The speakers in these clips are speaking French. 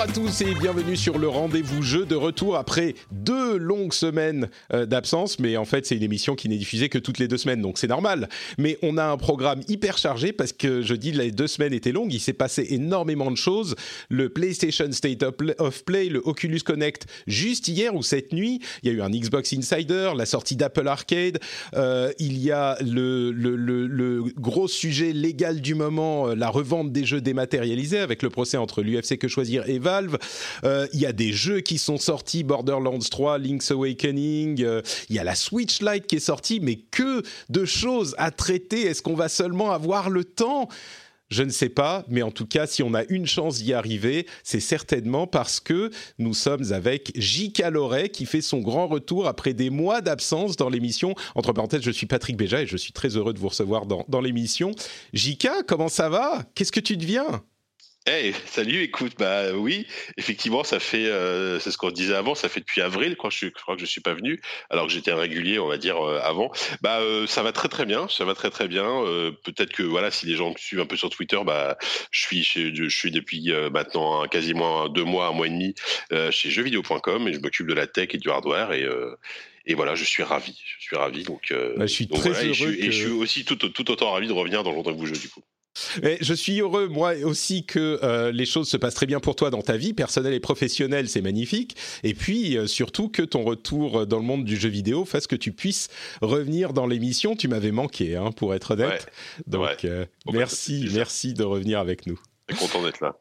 Bonjour à tous et bienvenue sur le rendez-vous jeu de retour après deux longues semaines euh, d'absence. Mais en fait, c'est une émission qui n'est diffusée que toutes les deux semaines, donc c'est normal. Mais on a un programme hyper chargé parce que je dis les deux semaines étaient longues. Il s'est passé énormément de choses. Le PlayStation State of Play, le Oculus Connect juste hier ou cette nuit. Il y a eu un Xbox Insider, la sortie d'Apple Arcade. Euh, il y a le, gros sujet légal du moment, euh, la revente des jeux dématérialisés avec le procès entre l'UFC que choisir et. Euh, Il y a des jeux qui sont sortis, Borderlands 3, Link's Awakening. euh, Il y a la Switch Lite qui est sortie, mais que de choses à traiter. Est-ce qu'on va seulement avoir le temps? Je ne sais pas, mais en tout cas, si on a une chance d'y arriver, c'est certainement parce que nous sommes avec J.K. Loret qui fait son grand retour après des mois d'absence dans l'émission. Entre parenthèses, je suis Patrick Béja et je suis très heureux de vous recevoir dans, l'émission. J.K., comment ça va? Qu'est-ce que tu deviens? Hey, salut, écoute, bah oui, effectivement, ça fait, euh, c'est ce qu'on disait avant, ça fait depuis avril, quand je, suis- je crois que je suis pas venu, alors que j'étais un régulier, on va dire, euh, avant. Bah, euh, ça va très très bien, ça va très très bien. euh, Peut-être que, voilà, si les gens me suivent un peu sur Twitter, bah, je suis, chez, je suis depuis euh, maintenant quasiment deux mois, un mois et demi euh, chez jeuxvideo.com et je m'occupe de la tech et du hardware et euh, et voilà, je suis ravi, je suis ravi. Donc, euh, Bah, je suis donc très voilà, et je, heureux et je suis aussi tout, tout autant ravi de revenir dans le vous jeu du coup. Et je suis heureux, moi aussi, que euh, les choses se passent très bien pour toi dans ta vie personnelle et professionnelle, c'est magnifique. Et puis, euh, surtout, que ton retour dans le monde du jeu vidéo fasse que tu puisses revenir dans l'émission. Tu m'avais manqué, hein, pour être honnête. Donc, Ouais. euh, Bon, bah, merci, merci de revenir avec nous. Je suis content d'être là.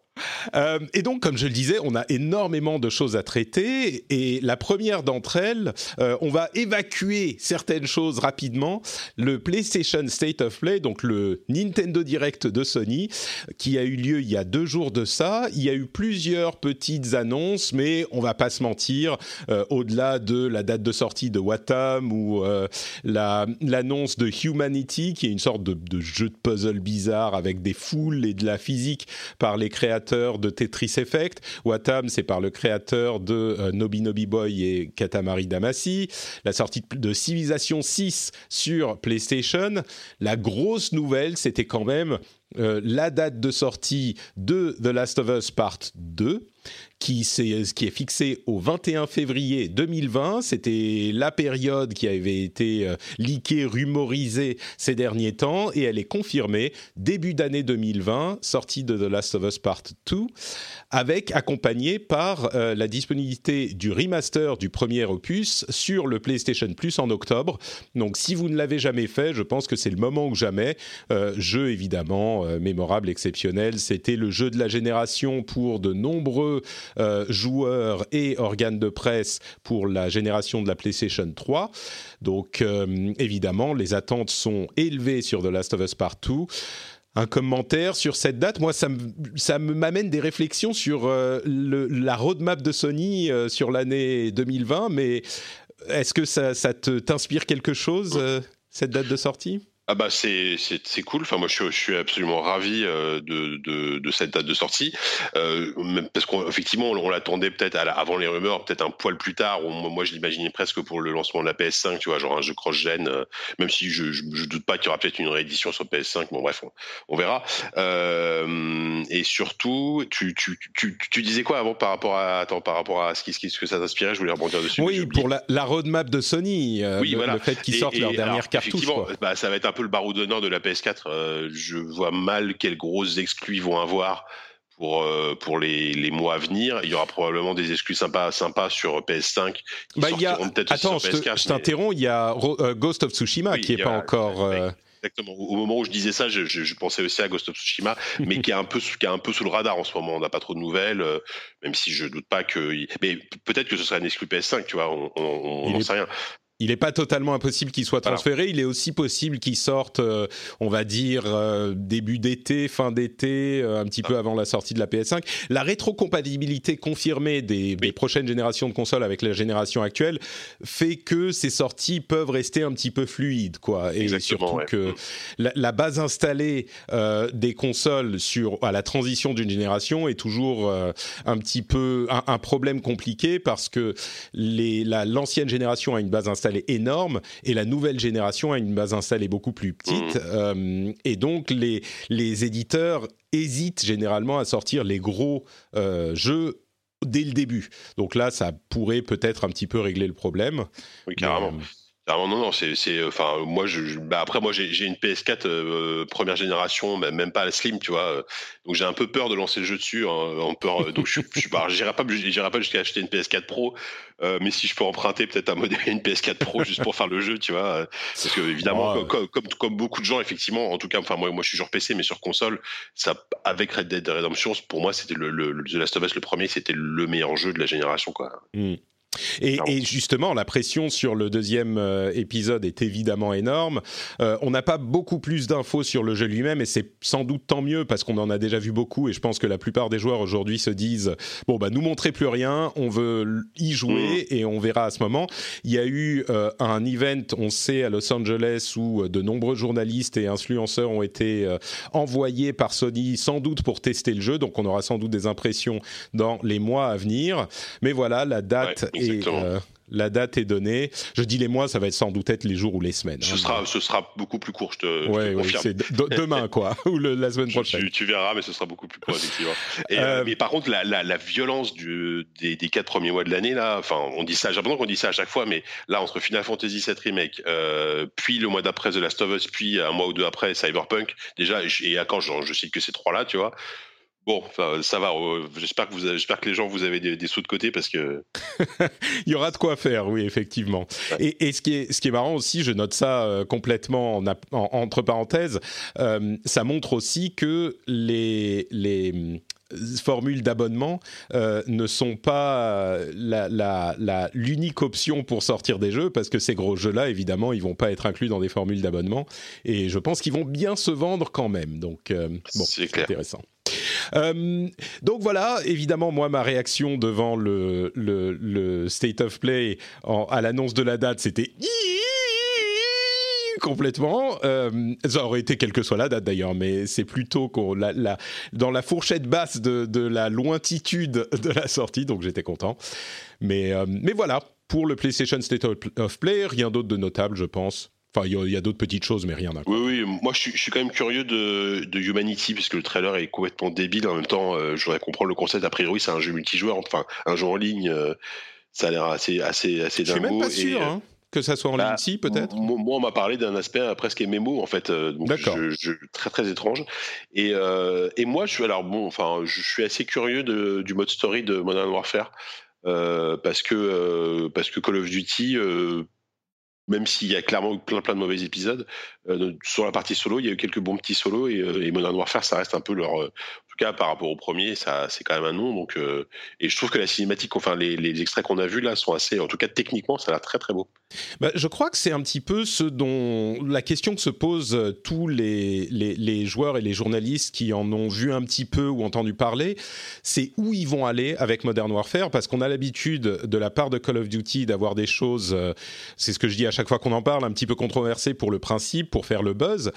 Euh, et donc, comme je le disais, on a énormément de choses à traiter. Et la première d'entre elles, euh, on va évacuer certaines choses rapidement. Le PlayStation State of Play, donc le Nintendo Direct de Sony, qui a eu lieu il y a deux jours de ça. Il y a eu plusieurs petites annonces, mais on va pas se mentir, euh, au-delà de la date de sortie de Watam ou la- l'annonce de Humanity, qui est une sorte de jeu de puzzle bizarre avec des foules et de la physique par les créateurs de Tetris Effect. Watam, c'est par le créateur de euh, Nobi Boy et Katamari Damacy. La sortie de- de Civilization 6 sur PlayStation. La grosse nouvelle, c'était quand même euh, la date de sortie de The Last of Us Part 2 qui, s'est- qui est fixée au 21 février 2020. C'était la période qui avait été euh, leakée, rumorisée ces derniers temps, et elle est confirmée début d'année 2020, sortie de The Last of Us Part 2, avec accompagnée par euh, la disponibilité du remaster du premier opus sur le PlayStation Plus en octobre. Donc, si vous ne l'avez jamais fait, je pense que c'est le moment ou jamais. Euh, jeu évidemment euh, mémorable, exceptionnel. C'était le jeu de la génération pour de nombreux euh, joueurs et organes de presse pour la génération de la PlayStation 3. Donc euh, évidemment, les attentes sont élevées sur The Last of Us Part 2. Un commentaire sur cette date, moi ça ça m'amène des réflexions sur euh, la roadmap de Sony sur l'année 2020, mais est-ce que ça, ça t'inspire quelque chose cette date de sortie? Ah bah c'est c'est c'est cool. Enfin moi je suis, je suis absolument ravi euh, de, de de cette date de sortie euh, même parce qu'effectivement on, on l'attendait peut-être avant les rumeurs, peut-être un poil plus tard. Moi je l'imaginais presque pour le lancement de la PS5, tu vois, genre un jeu cross-gen. euh, même si je, je je doute pas qu'il y aura peut-être une réédition sur PS5. Bon bref, on, on verra. Euh, et surtout, tu, tu tu tu disais quoi avant par rapport à attends par rapport à ce qui ce qui- ce que ça t'inspirait? Je voulais rebondir dessus. Oui, pour la, la roadmap de Sony, euh, Oui, le, voilà. le fait qu'ils sortent et leur dernière cartouche. effectivement, quoi. bah, ça va être un peu le barreau d'honneur de la PS4. Euh, je vois mal quelles grosses exclus ils vont avoir pour, euh, pour les, les mois à venir. Il y aura probablement des exclus sympas, sympas sur PS5 qui Bah, sortiront peut-être sur je te- PS4. je mais- t'interromps, il y a euh, Ghost of Tsushima Oui, qui n'est pas encore... euh, Exactement. Au moment où je disais ça, je, pensais aussi à Ghost of Tsushima, mais qui est un peu qui est un peu sous le radar en ce moment. On n'a pas trop de nouvelles, euh, même si je doute pas que. Mais peut-être que ce serait un exclu PS5, tu vois. On n'en sait rien il n'est pas totalement impossible qu'il soit transféré. Il est aussi possible qu'il sorte, euh, on va dire, euh, début d'été, fin d'été, euh, un petit peu avant la sortie de la PS5. La rétrocompatibilité confirmée des, prochaines générations de consoles avec la génération actuelle fait que ces sorties peuvent rester un petit peu fluides, quoi. Et surtout que mm. la, base installée des consoles sur à la transition d'une génération est toujours un petit peu un, problème compliqué parce que l'ancienne génération a une base installée est énorme et la nouvelle génération a une base installée beaucoup plus petite. Mmh. Euh, et donc, les, les éditeurs hésitent généralement à sortir les gros euh, jeux dès le début. Donc là, ça pourrait peut-être un petit peu régler le problème. Oui, carrément. Euh, non, non, c'est, enfin, moi, je, bah après, moi, j'ai, une PS4 euh, première génération, même pas la Slim, tu vois. Euh, donc, j'ai un peu peur de lancer le jeu dessus, hein, en peur. Euh, donc, je, je suis pas, j'irai pas, j'irai pas jusqu'à acheter une PS4 Pro, mais si je peux emprunter peut-être un modèle, une PS4 Pro juste pour faire le jeu, tu vois. Parce que évidemment, comme, comme, beaucoup de gens, effectivement, en tout cas, enfin, moi, moi, je suis sur PC, mais sur console, ça, avec Red Dead Redemption, pour moi, c'était le, le, The Last of Us, le premier, c'était le meilleur jeu de la génération, quoi. Mmh. Et, justement, la pression sur le deuxième euh, épisode est évidemment énorme. Euh, on n'a pas beaucoup plus d'infos sur le jeu lui-même, et c'est sans doute tant mieux parce qu'on en a déjà vu beaucoup. Et je pense que la plupart des joueurs aujourd'hui se disent bon bah nous montrez plus rien, on veut y jouer mm. et on verra à ce moment. Il y a eu euh, un event, on sait à Los Angeles où de nombreux journalistes et influenceurs ont été envoyés par Sony, sans doute pour tester le jeu. Donc on aura sans doute des impressions dans les mois à venir. Mais voilà, la date et euh, la date est donnée. Je dis les mois, ça va être sans doute être les jours ou les semaines. Ce, hein. sera, ce sera beaucoup plus court, je te, confirme. c'est demain, quoi, ou la semaine prochaine. Tu, verras, mais ce sera beaucoup plus court, effectivement. Et, euh, mais par contre, la, la, violence du, des, des, quatre premiers mois de l'année, là, enfin, on dit ça, j'ai l'impression qu'on dit ça à chaque fois, mais là, entre Final Fantasy VII Remake, euh, puis le mois d'après The Last of Us, puis un mois ou deux après Cyberpunk, déjà, et à quand je, je cite que ces trois-là, tu vois, Bon, ça va. Euh, j'espère que vous, j'espère que les gens vous avez des, sous de côté parce que il y aura de quoi faire, oui, effectivement. Et, ce qui est ce qui est marrant aussi, je note ça euh, complètement entre parenthèses, euh, ça montre aussi que les les formules d'abonnement ne sont pas la, l'unique option pour sortir des jeux parce que ces gros jeux-là, évidemment, ils vont pas être inclus dans des formules d'abonnement et je pense qu'ils vont bien se vendre quand même. Donc, bon, c'est intéressant. Euh, donc voilà, évidemment, moi, ma réaction devant le, le, State of Play à l'annonce de la date, c'était complètement. Euh, ça aurait été quelle que soit la date d'ailleurs, mais c'est plutôt la, la, dans la fourchette basse de, de, la lointitude de la sortie, donc j'étais content. Mais, euh, mais voilà, pour le PlayStation State of Play, rien d'autre de notable, je pense. Enfin, il y a, d'autres petites choses, mais rien Oui, oui, moi je suis, quand même curieux de, Humanity, puisque le trailer est complètement débile. En même temps, euh, je voudrais comprendre le concept. A priori, c'est un jeu multijoueur, enfin, un jeu en ligne. Euh, ça a l'air assez, assez, assez dingo. Je suis même pas sûr, hein, que ça soit en bah, ligne peut-être. Moi, on m'a parlé d'un aspect euh, presque MMO, en fait. D'accord. très, très étrange. Et, et moi, je suis, alors bon, enfin, je suis assez curieux de, du mode story de Modern Warfare. parce que parce que Call of Duty même s'il y a clairement plein plein de mauvais épisodes. Euh, sur la partie solo, il y a eu quelques bons petits solos et, euh, et Modern Warfare, ça reste un peu leur, euh, cas, par rapport au premier, ça, c'est quand même un nom. Donc, euh, et je trouve que la cinématique, enfin, les, extraits qu'on a vus là sont assez, en tout cas techniquement, ça a l'air très très beau. Bah, je crois que c'est un petit peu ce dont la question que se posent euh, tous les, les, les, joueurs et les journalistes qui en ont vu un petit peu ou entendu parler, c'est où ils vont aller avec Modern Warfare, parce qu'on a l'habitude de la part de Call of Duty d'avoir des choses, euh, c'est ce que je dis à chaque fois qu'on en parle, un petit peu controversées pour le principe, pour faire le buzz.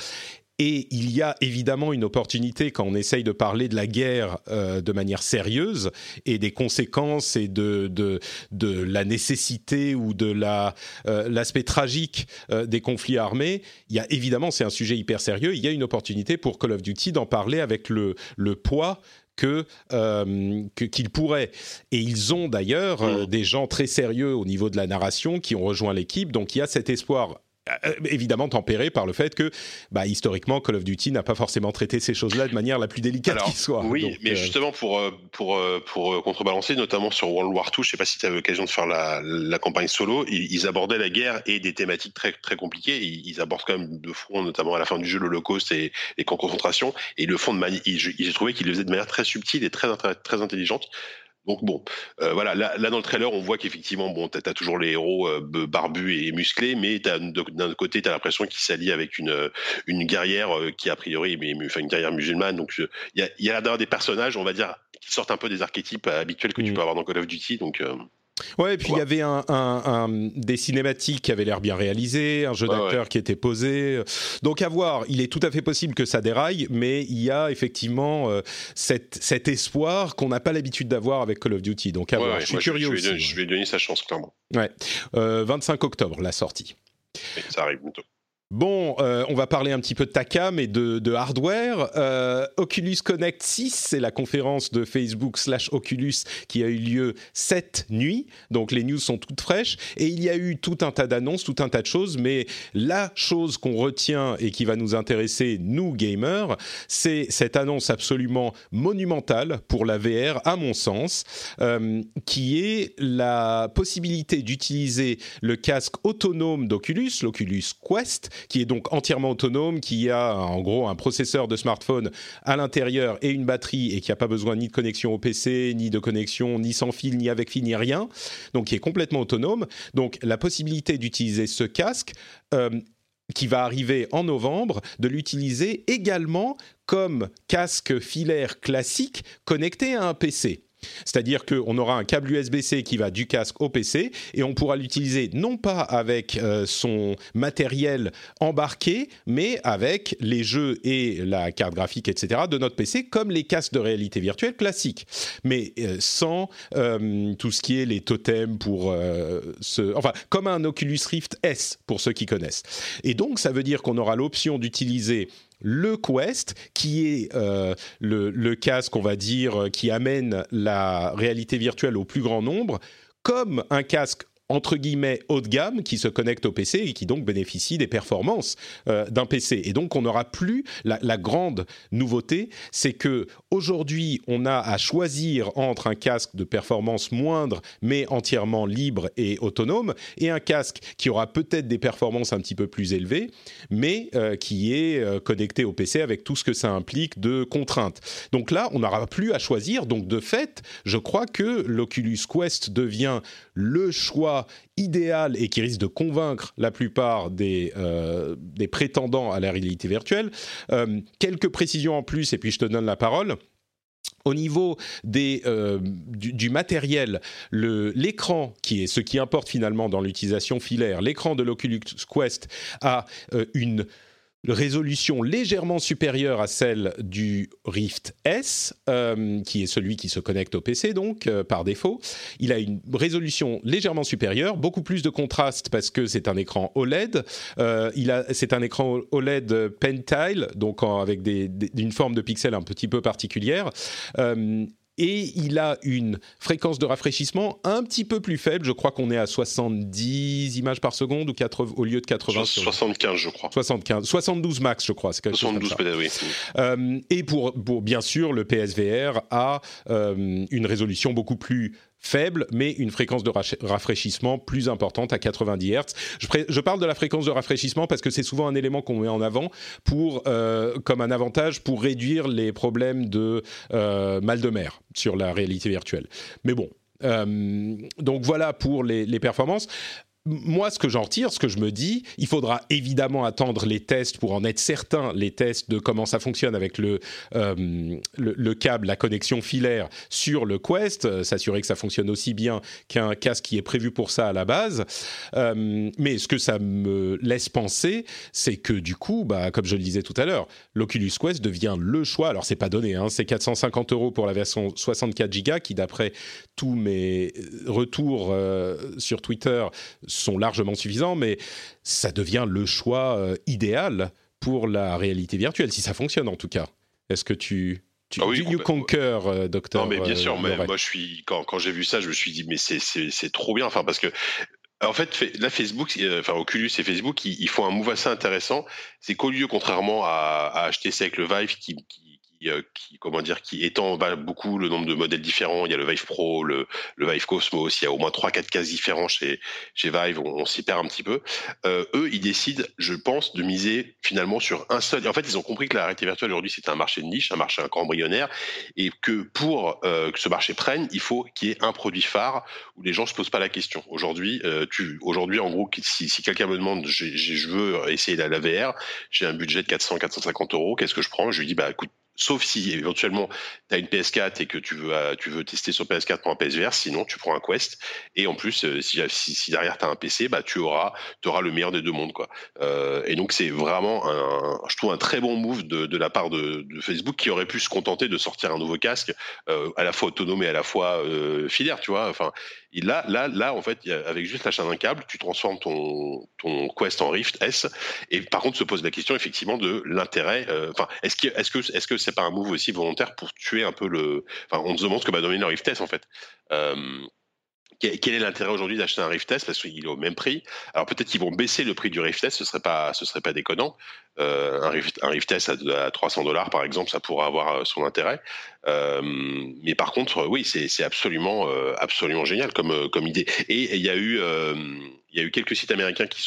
Et il y a évidemment une opportunité quand on essaye de parler de la guerre euh, de manière sérieuse et des conséquences et de, de, de la nécessité ou de la, euh, l'aspect tragique euh, des conflits armés. Il y a évidemment, c'est un sujet hyper sérieux, il y a une opportunité pour Call of Duty d'en parler avec le, le poids que, euh, qu'ils pourraient. Et ils ont d'ailleurs mmh. des gens très sérieux au niveau de la narration qui ont rejoint l'équipe. Donc il y a cet espoir évidemment tempéré par le fait que, bah, historiquement, Call of Duty n'a pas forcément traité ces choses-là de manière la plus délicate qui soit. Oui, mais euh, justement pour euh, pour pour contrebalancer, notamment sur World War II, je sais pas si tu as eu l'occasion de faire la, la campagne solo, ils, abordaient la guerre et des thématiques très très compliquées. Ils, abordent quand même de front, notamment à la fin du jeu, l'Holocauste et les camps de concentration, et le fond de manière. J'ai trouvé qu'ils le faisaient de manière très subtile et très très intelligente. Donc bon, euh, voilà, là, dans le trailer, on voit qu'effectivement, bon, t'as as toujours les héros euh, barbus et musclés, mais d'un côté, t'as l'impression qu'ils s'allient avec une euh, une guerrière qui a priori, mais, enfin une guerrière musulmane. Donc il y a, y a d'ailleurs des personnages, on va dire, qui sortent un peu des archétypes habituels que tu mmh. peux avoir dans Call of Duty. Donc Ouais, et puis il y avait un, des cinématiques qui avaient l'air bien réalisées, un jeu d'acteur qui était posé. Donc à voir, il est tout à fait possible que ça déraille, mais il y a effectivement euh, cet espoir qu'on n'a pas l'habitude d'avoir avec Call of Duty. Donc à voir, je suis curieux je, aussi. Vais, je vais donner sa chance, clairement. Ouais, 25 euh, octobre, la sortie. ça arrive bientôt. Bon, euh, on va parler un petit peu de TACAM et de, hardware. Euh, Oculus Connect 6, c'est la conférence de Facebook slash Oculus qui a eu lieu cette nuit. Donc les news sont toutes fraîches. Et il y a eu tout un tas d'annonces, tout un tas de choses. Mais la chose qu'on retient et qui va nous intéresser, nous gamers, c'est cette annonce absolument monumentale pour la VR, à mon sens, euh, qui est la possibilité d'utiliser le casque autonome d'Oculus, l'Oculus Quest, qui est donc entièrement autonome, qui a en gros un processeur de smartphone à l'intérieur et une batterie et qui n'a pas besoin ni de connexion au PC, ni de connexion ni sans fil, ni avec fil, ni rien, donc qui est complètement autonome. Donc la possibilité d'utiliser ce casque euh, qui va arriver en novembre, de l'utiliser également comme casque filaire classique connecté à un PC. C'est-à-dire qu'on aura un câble USB-C qui va du casque au PC et on pourra l'utiliser non pas avec euh, son matériel embarqué, mais avec les jeux et la carte graphique, etc. de notre PC, comme les casques de réalité virtuelle classiques, mais euh, sans euh, tout ce qui est les totems pour ce... Enfin, comme un Oculus Rift S, pour ceux qui connaissent. Et donc, ça veut dire qu'on aura l'option d'utiliser le Quest, qui est euh, le, casque, on va dire, qui amène la réalité virtuelle au plus grand nombre, comme un casque entre guillemets haut de gamme qui se connecte au PC et qui donc bénéficie des performances euh, d'un PC. Et donc on n'aura plus la, grande nouveauté, c'est que aujourd'hui on a à choisir entre un casque de performance moindre mais entièrement libre et autonome et un casque qui aura peut-être des performances un petit peu plus élevées mais euh, qui est euh, connecté au PC avec tout ce que ça implique de contraintes. Donc là on n'aura plus à choisir. Donc de fait, je crois que l'Oculus Quest devient le choix idéal et qui risque de convaincre la plupart des, euh, prétendants à la réalité virtuelle. Euh, quelques précisions en plus, et puis je te donne la parole. Au niveau des, euh, du, matériel, l'écran, qui est ce qui importe finalement dans l'utilisation filaire, l'écran de l'Oculus Quest a une résolution légèrement supérieure à celle du Rift S, euh, qui est celui qui se connecte au PC donc euh, par défaut. Il a une résolution légèrement supérieure, beaucoup plus de contraste parce que c'est un écran OLED. Euh, c'est un écran OLED Pentile, donc avec une forme de pixels un petit peu particulière et il a une fréquence de rafraîchissement un petit peu plus faible. Je crois qu'on est à 70 images par seconde ou 80, au lieu de 80. 75, je crois. 75, 72 max, je crois. 72 peut-être, oui. Euh, et pour, pour, bien sûr, le PSVR a euh, une résolution beaucoup plus faible, mais une fréquence de rafraîchissement plus importante à 90 Hz. Je, parle de la fréquence de rafraîchissement parce que c'est souvent un élément qu'on met en avant pour, euh, comme un avantage pour réduire les problèmes de euh, mal de mer sur la réalité virtuelle. Mais bon, euh, donc voilà pour les performances moi, ce que j'en retire, ce que je me dis, il faudra évidemment attendre les tests pour en être certain, les tests de comment ça fonctionne avec le, euh, le, câble, la connexion filaire sur le Quest, euh, s'assurer que ça fonctionne aussi bien qu'un casque qui est prévu pour ça à la base. Euh, mais ce que ça me laisse penser, c'est que du coup, bah, comme je le disais tout à l'heure, l'Oculus Quest devient le choix. Alors, c'est pas donné, hein, c'est 450 euros pour la version 64 Go, qui d'après tous mes retours sur Twitter, sont largement suffisants, mais ça devient le choix euh, idéal pour la réalité virtuelle, si ça fonctionne en tout cas. Est-ce que tu, tu ah you concur, euh, docteur Non, mais bien sûr, euh, mais moi je suis quand, quand j'ai vu ça, je me suis dit mais c'est trop bien, enfin parce que en fait, là, Facebook, enfin Oculus et Facebook, ils, font un move assez intéressant. C'est qu'au lieu, contrairement à, à HTC avec le Vive, qui qui, comment dire, qui étend beaucoup le nombre de modèles différents. Il y a le Vive Pro, le, le Vive Cosmos, il y a au moins trois, quatre cases différents chez, chez Vive. On, s'y perd un petit peu. Euh, eux, ils décident, je pense, de miser finalement sur un seul. En fait, ils ont compris que la réalité virtuelle aujourd'hui, c'est un marché de niche, un marché embryonnaire, et que pour euh, que ce marché prenne, il faut qu'il y ait un produit phare où les gens se posent pas la question. Aujourd'hui, euh, aujourd'hui, en gros, si, quelqu'un me demande, je veux essayer la, la VR, j'ai un budget de 400, 450 euros, qu'est-ce que je prends? Je lui dis, bah écoute, Sauf si éventuellement tu as une PS4 et que tu veux, euh, tu veux tester sur PS4 pour un PSVR, sinon tu prends un Quest. Et en plus, euh, si, si, derrière tu as un PC, bah, tu auras, auras le meilleur des deux mondes. Quoi. Euh, et donc c'est vraiment, un, je trouve, un très bon move de, de la part de, de, Facebook qui aurait pu se contenter de sortir un nouveau casque à la fois autonome et à la fois filaire. Tu vois enfin, là, là, là, en fait, avec juste l'achat d'un câble, tu transformes ton, ton Quest en Rift S. Et par contre, se pose la question effectivement de l'intérêt. Enfin, est-ce que, est-ce que, est-ce que c'est pas un move aussi volontaire pour tuer un peu le. Enfin, on se demande ce que va donner le Rift S en fait. Euh, quel est l'intérêt aujourd'hui d'acheter un Rift S? Parce qu'il est au même prix Alors peut-être qu'ils vont baisser le prix du Rift S, ce serait pas, ce serait pas déconnant. Euh, un, Rift, un S à, 300 dollars par exemple, ça pourrait avoir euh, son intérêt. mais par contre, oui, c'est absolument, absolument génial comme, comme idée. Et il y a eu il y a eu quelques sites américains qui,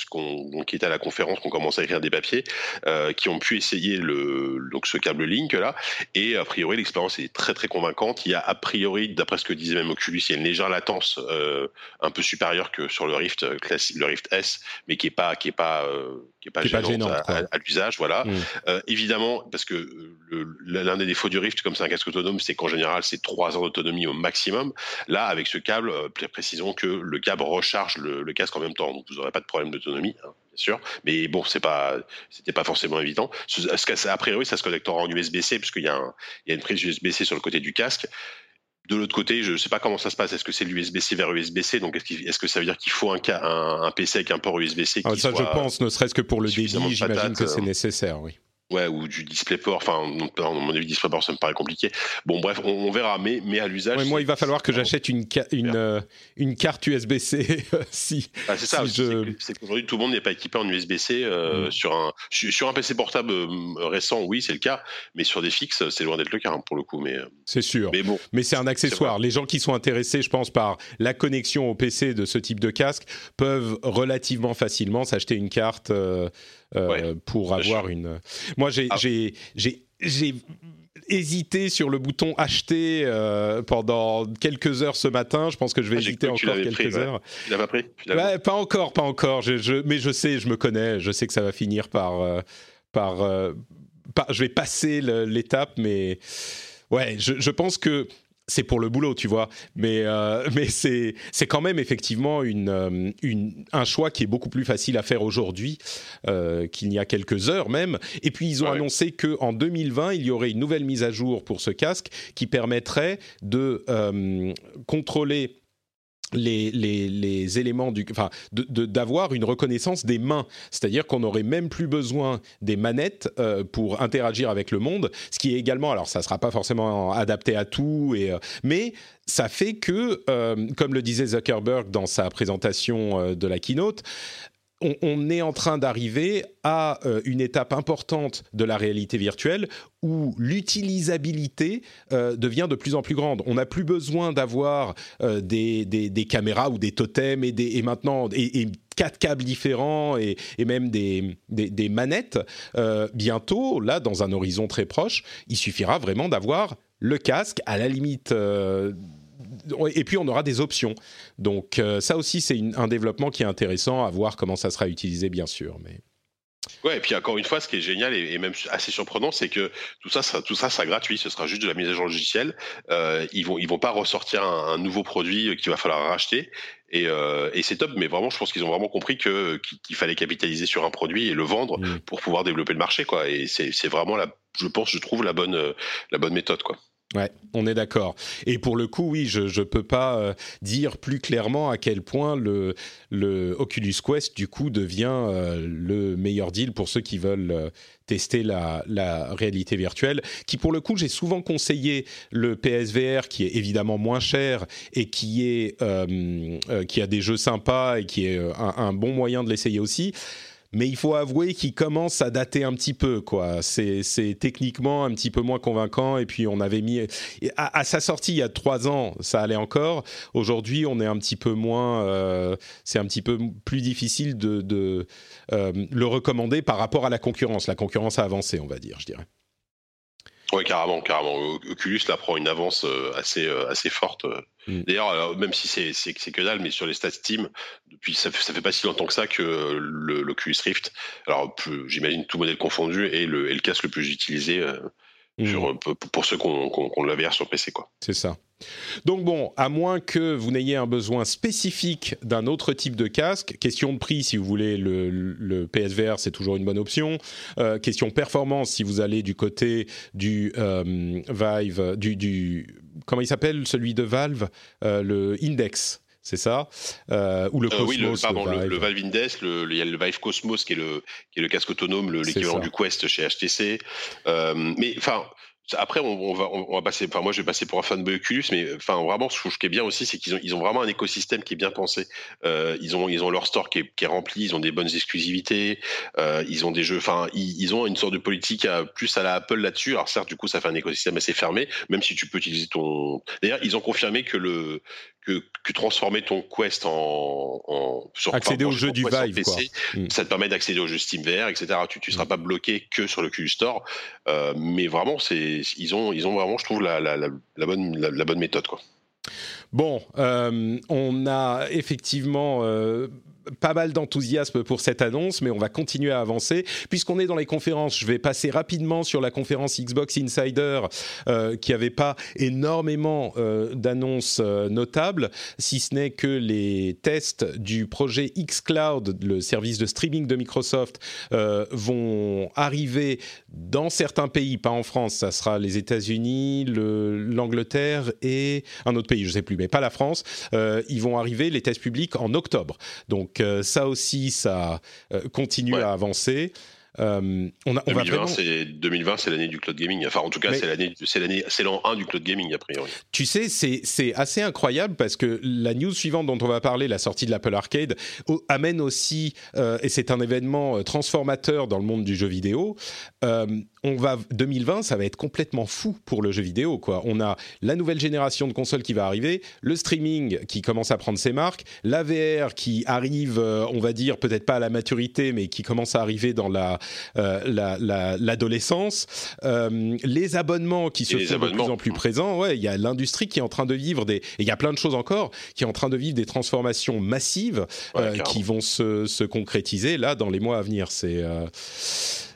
qui étaient à la conférence, qui ont commencé à écrire des papiers, euh, qui ont pu essayer le, donc ce câble Link là, et a priori l'expérience est très très convaincante. Il y a a priori, d'après ce que disait même Oculus, il y a une légère latence euh, un peu supérieure que sur le Rift euh, classique, le Rift S, mais qui est pas qui est pas euh, qui est pas, gênante, à, l'usage, voilà. Mm. Euh, évidemment, parce que l'un des défauts du Rift, comme c'est un casque autonome, c'est qu'en général c'est trois heures d'autonomie au maximum. Là, avec ce câble, précisons que le câble recharge le, le casque en même temps, donc vous n'aurez pas de problème d'autonomie, hein, bien sûr. Mais bon, c'est pas, c'était pas forcément évident. A priori, ça se connectera en USB-C, puisqu'il y, a il y a une prise USB-C sur le côté du casque. De l'autre côté, je ne sais pas comment ça se passe. Est-ce que c'est l'USB-C vers USB-C Donc, est-ce, que ça veut dire qu'il faut un, un, un PC avec un port USB-C ah, Ça, je pense, ne serait-ce que pour le débit, j'imagine que c'est euh, nécessaire, oui. Ouais, ou du DisplayPort. Enfin, à mon avis, DisplayPort, ça me paraît compliqué. Bon, bref, on, verra. Mais, mais à l'usage. moi, il va falloir que j'achète une, une, euh, une carte USB-C si. Ah, c'est ça. C'est qu'aujourd'hui, tout le monde n'est pas équipé en USB-C. Euh, mm. sur, un, sur un PC portable euh, récent, oui, c'est le cas. Mais sur des fixes, c'est loin d'être le cas, hein, pour le coup. Mais, c'est sûr. Mais, bon, mais c'est un accessoire. Les gens qui sont intéressés, je pense, par la connexion au PC de ce type de casque peuvent relativement facilement s'acheter une carte. Euh, pour avoir une. Moi, ah. j'ai j'ai hésité sur le bouton acheter euh, pendant quelques heures ce matin. Je pense que je vais ah, hésiter encore quelques heures. Tu l'as pas pris Pas encore, pas encore. Je, mais je sais, je me connais. Je sais que ça va finir par. Euh, par, par je vais passer l'étape, mais. Ouais, je, je pense que c'est pour le boulot, tu vois. Mais, euh, mais c'est, c'est quand même effectivement une, euh, une, un choix qui est beaucoup plus facile à faire aujourd'hui euh, qu'il y a quelques heures même. Et puis ils ont annoncé annoncé qu'en 2020, il y aurait une nouvelle mise à jour pour ce casque qui permettrait de contrôler les, éléments du, enfin, d'avoir une reconnaissance des mains, c'est-à-dire qu'on n'aurait même plus besoin des manettes euh, pour interagir avec le monde, ce qui est également, alors ça sera pas forcément adapté à tout, et, euh, mais ça fait que, euh, comme le disait Zuckerberg dans sa présentation de la keynote, on, est en train d'arriver à euh, une étape importante de la réalité virtuelle où l'utilisabilité euh, devient de plus en plus grande. On n'a plus besoin d'avoir euh, des, caméras ou des totems et, des, maintenant et, quatre câbles différents et, même des manettes. bientôt, là, dans un horizon très proche, il suffira vraiment d'avoir le casque, à la limite et puis on aura des options. Donc euh, ça aussi, c'est un développement qui est intéressant à voir comment ça sera utilisé, bien sûr. Mais... Ouais, et puis encore une fois, ce qui est génial et, même assez surprenant, c'est que tout ça, ça, tout ça sera gratuit. Ce sera juste de la mise à jour logicielle. Euh, ils vont, ils vont pas ressortir un, nouveau produit qu'il va falloir racheter. Et, euh, et c'est top, mais vraiment, je pense qu'ils ont vraiment compris que qu'il fallait capitaliser sur un produit et le vendre pour pouvoir développer le marché, quoi. Et c'est vraiment la, je pense, je trouve la bonne, la bonne méthode, quoi. Ouais, on est d'accord. Et pour le coup, oui, je ne peux pas euh, dire plus clairement à quel point le, le Oculus Quest, du coup, devient euh, le meilleur deal pour ceux qui veulent euh, tester la, la, réalité virtuelle. Qui, pour le coup, j'ai souvent conseillé le PSVR, qui est évidemment moins cher et qui, est, qui a des jeux sympas et qui est un, un bon moyen de l'essayer aussi mais il faut avouer qu'il commence à dater un petit peu, quoi. C'est, techniquement un petit peu moins convaincant. Et puis on avait mis à, sa sortie il y a trois ans, ça allait encore. Aujourd'hui, on est un petit peu moins. Euh, c'est un petit peu plus difficile de, euh, le recommander par rapport à la concurrence. La concurrence a avancé, on va dire, je dirais. Oui, carrément, carrément. Oculus là prend une avance euh, assez, assez forte. Euh. Mm. D'ailleurs, même si c'est, c'est, que dalle, mais sur les stats Steam, depuis ça fait, ça fait pas si longtemps que ça que l'Oculus Rift, alors j'imagine tout modèle confondu, est le, est le casque le plus utilisé mm. pour, ceux qui ont, qui ont, la VR sur PC. Quoi. C'est ça. Donc bon, à moins que vous n'ayez un besoin spécifique d'un autre type de casque, question de prix si vous voulez le, PSVR c'est toujours une bonne option. Euh, question performance si vous allez du côté du euh, Vive, du, comment il s'appelle celui de Valve, euh, le Index. C'est ça Ou le Cosmos Oui, le, pardon, le, Valve Index, il y a le Vive Cosmos qui est le, qui est le casque autonome, l'équivalent du Quest chez HTC. mais enfin, après, on, va, on, va passer. Enfin, moi, je vais passer pour un fan de Oculus, mais enfin, vraiment, ce qui est bien aussi, c'est qu'ils ont, ils ont vraiment un écosystème qui est bien pensé. Euh, ils ont, ils ont leur store qui est, qui est, rempli. Ils ont des bonnes exclusivités. Euh, ils ont des jeux. Enfin, ils, ils, ont une sorte de politique à, plus à la Apple là-dessus. Alors certes, du coup, ça fait un écosystème assez fermé, même si tu peux utiliser ton. D'ailleurs, ils ont confirmé que le que, que, transformer ton Quest en, en sur, accéder au jeu du Vive, PC, mm. ça te permet d'accéder au jeu Steam VR, etc. Tu ne seras mm. pas bloqué que sur le Q Store, euh, mais vraiment, c'est ils ont ils ont vraiment, je trouve, la, la, la, la bonne la, bonne méthode, quoi. Bon, euh, on a effectivement euh, pas mal d'enthousiasme pour cette annonce, mais on va continuer à avancer. Puisqu'on est dans les conférences, je vais passer rapidement sur la conférence Xbox Insider, euh, qui n'avait pas énormément euh, d'annonces euh, notables, si ce n'est que les tests du projet xCloud, le service de streaming de Microsoft, vont arriver dans certains pays, pas en France, ça sera les États-Unis, l'Angleterre et un autre pays, je ne sais plus, mais pas la France. ils vont arriver, les tests publics, en octobre. Donc donc ça aussi, ça euh, continue à avancer. Euh, on, a, on 2020, c'est 2020, c'est l'année du cloud gaming. Enfin, en tout cas, c'est l'année, c'est l'année, c'est l'an 1 du cloud gaming a priori. Tu sais, c'est c'est assez incroyable parce que la news suivante dont on va parler, la sortie de l'Apple Arcade, amène aussi, euh, et c'est un événement euh, transformateur dans le monde du jeu vidéo. on va 2020, ça va être complètement fou pour le jeu vidéo. Quoi. On a la nouvelle génération de consoles qui va arriver, le streaming qui commence à prendre ses marques, la VR qui arrive, on va dire peut-être pas à la maturité, mais qui commence à arriver dans la euh, l'adolescence, euh, les abonnements qui se font de plus en plus présents. Ouais, il y a l'industrie qui est en train de vivre des, et il y a plein de choses encore qui est en train de vivre des transformations massives euh, qui vont se, se, concrétiser là dans les mois à venir. C'est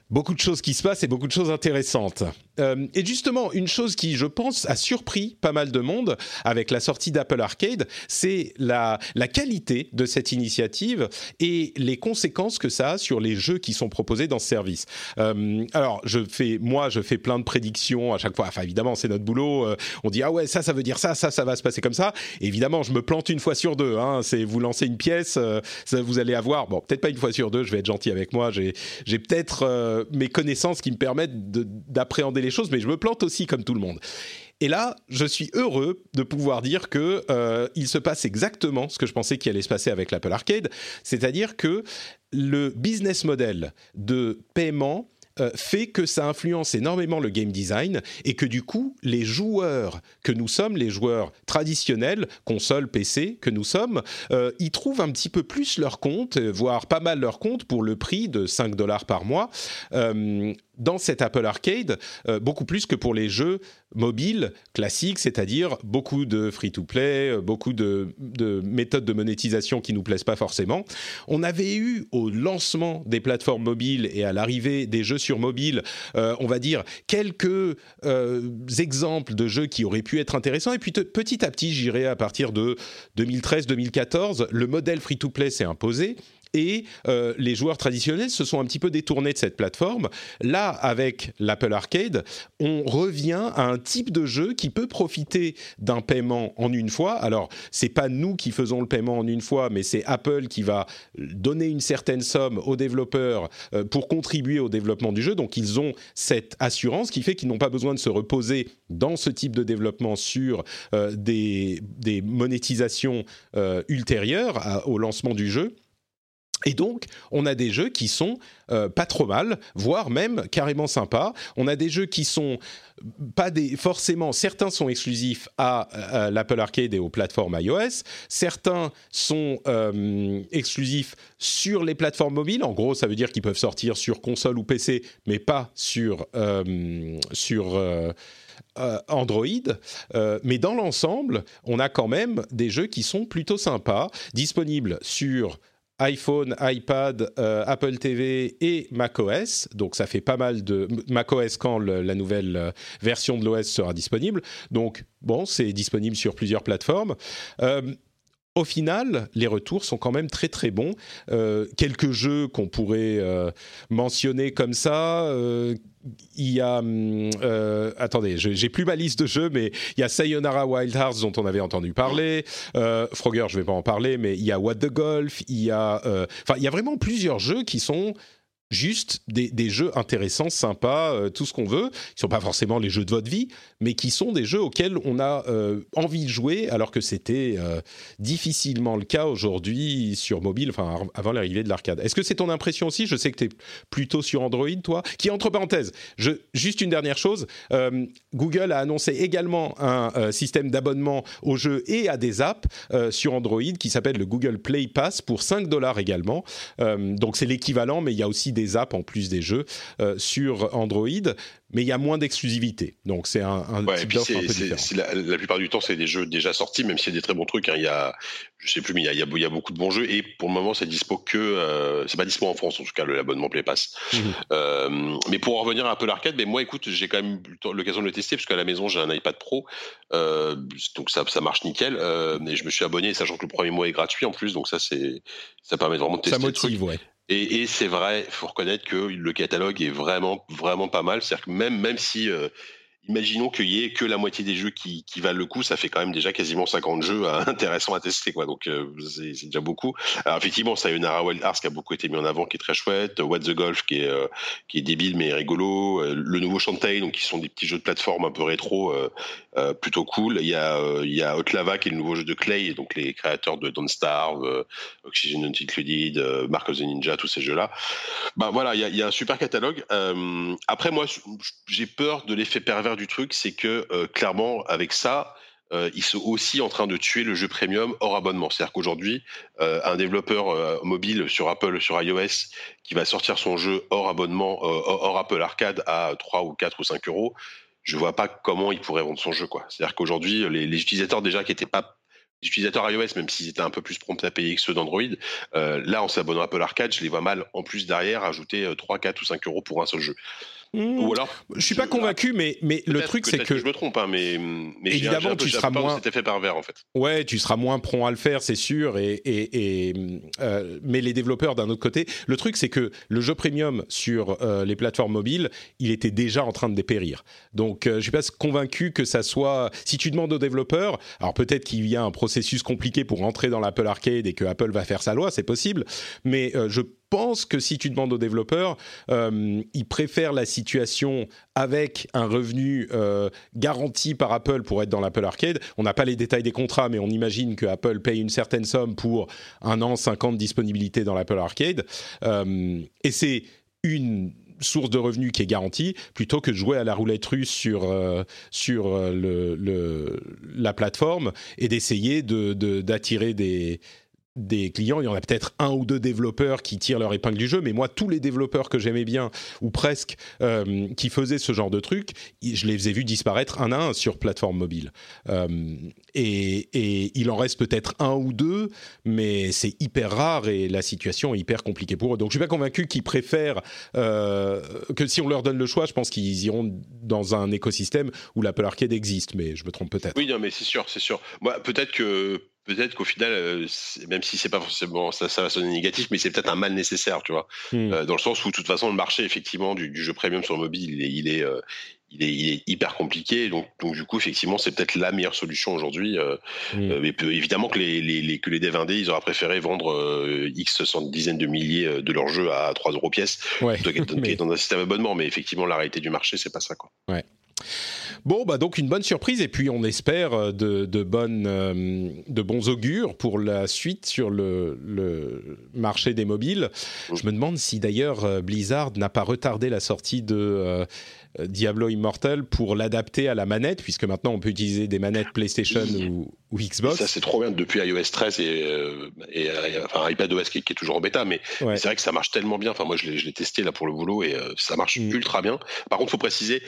beaucoup de choses qui se passent et beaucoup de choses intéressantes. Euh, et justement, une chose qui, je pense, a surpris pas mal de monde avec la sortie d'Apple Arcade, c'est la, qualité de cette initiative et les conséquences que ça a sur les jeux qui sont proposés dans ce service. Euh, alors, je fais, moi, je fais plein de prédictions à chaque fois. Enfin, évidemment, c'est notre boulot. Euh, on dit ah ouais, ça, ça veut dire ça, ça, ça va se passer comme ça. évidemment, je me plante une fois sur deux. Hein. C'est vous lancez une pièce, vous allez avoir. Bon, peut-être pas une fois sur deux. Je vais être gentil avec moi. J'ai, j'ai peut-être mes connaissances qui me permettent d'appréhender les choses, mais je me plante aussi comme tout le monde. Et là, je suis heureux de pouvoir dire que euh, il se passe exactement ce que je pensais qu'il allait se passer avec l'Apple Arcade, c'est-à-dire que le business model de paiement euh, fait que ça influence énormément le game design et que du coup, les joueurs que nous sommes, les joueurs traditionnels, console, PC, que nous sommes, euh, ils trouvent un petit peu plus leur compte, voire pas mal leur compte pour le prix de 5 dollars par mois dans cet Apple Arcade, euh, beaucoup plus que pour les jeux mobiles classiques, c'est-à-dire beaucoup de free-to-play, euh, beaucoup de, méthodes de monétisation qui nous plaisent pas forcément. On avait eu au lancement des plateformes mobiles et à l'arrivée des jeux sur mobile, euh, on va dire quelques exemples de jeux qui auraient pu être intéressants. Et puis petit à petit, j'irai à partir de 2013-2014, le modèle free-to-play s'est imposé et euh, les joueurs traditionnels se sont un petit peu détournés de cette plateforme. Là, avec l'Apple Arcade, on revient à un type de jeu qui peut profiter d'un paiement en une fois. Alors, c'est pas nous qui faisons le paiement en une fois, mais c'est Apple qui va donner une certaine somme aux développeurs euh, pour contribuer au développement du jeu. Donc, ils ont cette assurance qui fait qu'ils n'ont pas besoin de se reposer dans ce type de développement sur euh, des, monétisations ultérieures au lancement du jeu. Et donc, on a des jeux qui sont euh, pas trop mal, voire même carrément sympas. On a des jeux qui sont pas des forcément. Certains sont exclusifs à, l'Apple Arcade et aux plateformes iOS. Certains sont euh, exclusifs sur les plateformes mobiles. En gros, ça veut dire qu'ils peuvent sortir sur console ou PC, mais pas sur euh, sur Android. mais dans l'ensemble, on a quand même des jeux qui sont plutôt sympas, disponibles sur iPhone, iPad, euh, Apple TV et macOS. Donc ça fait pas mal de macOS quand la nouvelle euh, version de l'OS sera disponible. Donc bon, c'est disponible sur plusieurs plateformes. Euh, au final, les retours sont quand même très très bons. quelques jeux qu'on pourrait mentionner comme ça, il y a, hum, euh, attendez, j'ai plus ma liste de jeux, mais il y a Sayonara Wild Hearts dont on avait entendu parler. Euh, Frogger, je vais pas en parler, mais il y a What the Golf. Il y a, euh, enfin, il y a vraiment plusieurs jeux qui sont juste des, jeux intéressants, sympas, euh, tout ce qu'on veut, qui sont pas forcément les jeux de votre vie, mais qui sont des jeux auxquels on a euh, envie de jouer, alors que c'était euh, difficilement le cas aujourd'hui sur mobile, enfin avant l'arrivée de l'arcade. Est-ce que c'est ton impression aussi? Je sais que tu es plutôt sur Android, toi. Qui entre parenthèses, juste une dernière chose, Google a annoncé également un système d'abonnement aux jeux et à des apps sur Android qui s'appelle le Google Play Pass pour 5 dollars également. donc c'est l'équivalent, mais il y a aussi apps en plus des jeux euh, sur Android, mais il y a moins d'exclusivité. Donc c'est un, un type d'offre un peu différent. La, plupart du temps, c'est des jeux déjà sortis, même s'il y a des très bons trucs. Hein. Il y a, je sais plus, mais il y, a, il y, a, beaucoup de bons jeux. Et pour le moment, c'est dispo que, euh, c'est pas dispo en France en tout cas l'abonnement Play Pass. Mhm. Euh, mais pour en revenir un peu l'arcade, mais moi, écoute, j'ai quand même l'occasion de le tester parce qu'à la maison j'ai un iPad Pro, donc ça, ça marche nickel. mais je me suis abonné, sachant que le premier mois est gratuit en plus, donc ça c'est, ça permet vraiment de tester. Ça motive, ouais. Et, c'est vrai, faut reconnaître que le catalogue est vraiment, vraiment pas mal. C'est-à-dire que même, même si euh, imaginons qu'il y ait que la moitié des jeux qui, valent le coup, ça fait quand même déjà quasiment 50 jeux intéressants à tester, quoi. Donc euh, c'est déjà beaucoup. Alors effectivement, ça a une Wild Hearts qui a beaucoup été mis en avant, qui est très chouette. What the Golf qui est euh, qui est débile mais rigolo. Euh, le nouveau Shantae, donc qui sont des petits jeux de plateforme un peu rétro, plutôt cool. Il y a il y a Hot Lava qui est le nouveau jeu de Clay, donc les créateurs de Don't Starve, Oxygen Uncluded, Mark of the Ninja, tous ces jeux-là. Bah voilà, il y a, un super catalogue. après moi, j'ai peur de l'effet pervers du truc, c'est que euh, clairement, avec ça, euh, ils sont aussi en train de tuer le jeu premium hors abonnement. C'est-à-dire qu'aujourd'hui, euh, un développeur mobile sur Apple, sur iOS, qui va sortir son jeu hors abonnement, hors Apple Arcade à 3 ou 4 ou 5 euros, je vois pas comment il pourrait vendre son jeu. C'est-à-dire qu'aujourd'hui, les, utilisateurs déjà qui étaient pas les utilisateurs iOS, même s'ils étaient un peu plus prompts à payer que ceux d'Android, là, en s'abonnant à Apple Arcade, je les vois mal, en plus derrière, ajouter 3, 4 ou 5 euros pour un seul jeu. Mmh. Ou alors, je suis pas convacu, mais mais le truc c'est que je me trompe, hein, mais, mais évidemment tu seras moins. Cet effet pervers en fait. Ouais, tu seras moins prompt à le faire, c'est sûr. Et, et, et euh, mais les développeurs d'un autre côté, le truc c'est que le jeu premium sur euh, les plateformes mobiles, il était déjà en train de dépérir. Donc euh, je suis pas convaincu que ça soit. Si tu demandes aux développeurs, alors peut-être qu'il y a un processus compliqué pour rentrer dans l'Apple Arcade et que Apple va faire sa loi, c'est possible. Mais je pense que si tu demandes aux développeurs, euh, ils préfèrent la situation avec un revenu euh, garanti par Apple pour être dans l'Apple Arcade. On n'a pas les détails des contrats, mais on imagine que Apple paye une certaine somme pour un an, 50 disponibilité dans l'Apple Arcade. Euh, et c'est une source de revenus qui est garantie plutôt que de jouer à la roulette russe sur, sur la plateforme et d'essayer d'attirer des, des clients, il y en a peut-être un ou deux développeurs qui tirent leur épingle du jeu, mais moi, tous les développeurs que j'aimais bien, ou presque, euh, qui faisaient ce genre de truc, je les ai vus disparaître un à un sur plateforme mobile. Euh, et, il en reste peut-être un ou deux, mais c'est hyper rare et la situation est hyper compliquée pour eux. Donc je suis pas convaincu qu'ils préfèrent euh, que si on leur donne le choix, je pense qu'ils iront dans un écosystème où l'Apple Arcade existe, mais je me trompe peut-être. Oui, non, mais c'est sûr, c'est sûr. Moi, peut-être que peut-être qu'au final, euh, même si c'est pas forcément ça, ça va sonner négatif, mais c'est peut-être un mal nécessaire, tu vois, hmm. euh, dans le sens où de toute façon le marché effectivement du, jeu premium sur mobile, il est, il est, euh, il est, hyper compliqué, donc, donc du coup effectivement c'est peut-être la meilleure solution aujourd'hui. Hmm. mais évidemment que les, les, les, que les dev indés, ils auraient préféré vendre x dizaines de milliers de leurs jeux à 3 euros pièce, ouais, dans un système abonnement, mais effectivement la réalité du marché c'est pas ça quoi. Ouais. Bon, bah donc une bonne surprise et puis on espère euh, de, de bonnes, euh, de bons augures pour la suite sur le, le marché des mobiles. Je me demande si d'ailleurs euh, Blizzard n'a pas retardé la sortie de Diablo Immortal pour l'adapter à la manette, puisque maintenant on peut utiliser des manettes PlayStation ou, Xbox. Ça c'est trop bien depuis iOS 13 et, euh, et, euh, enfin iPadOS qui, qui, est toujours en bêta, mais, c'est vrai que ça marche tellement bien. Enfin moi je l'ai testé là pour le boulot et ça marche mm. ultra bien. Par contre, faut préciser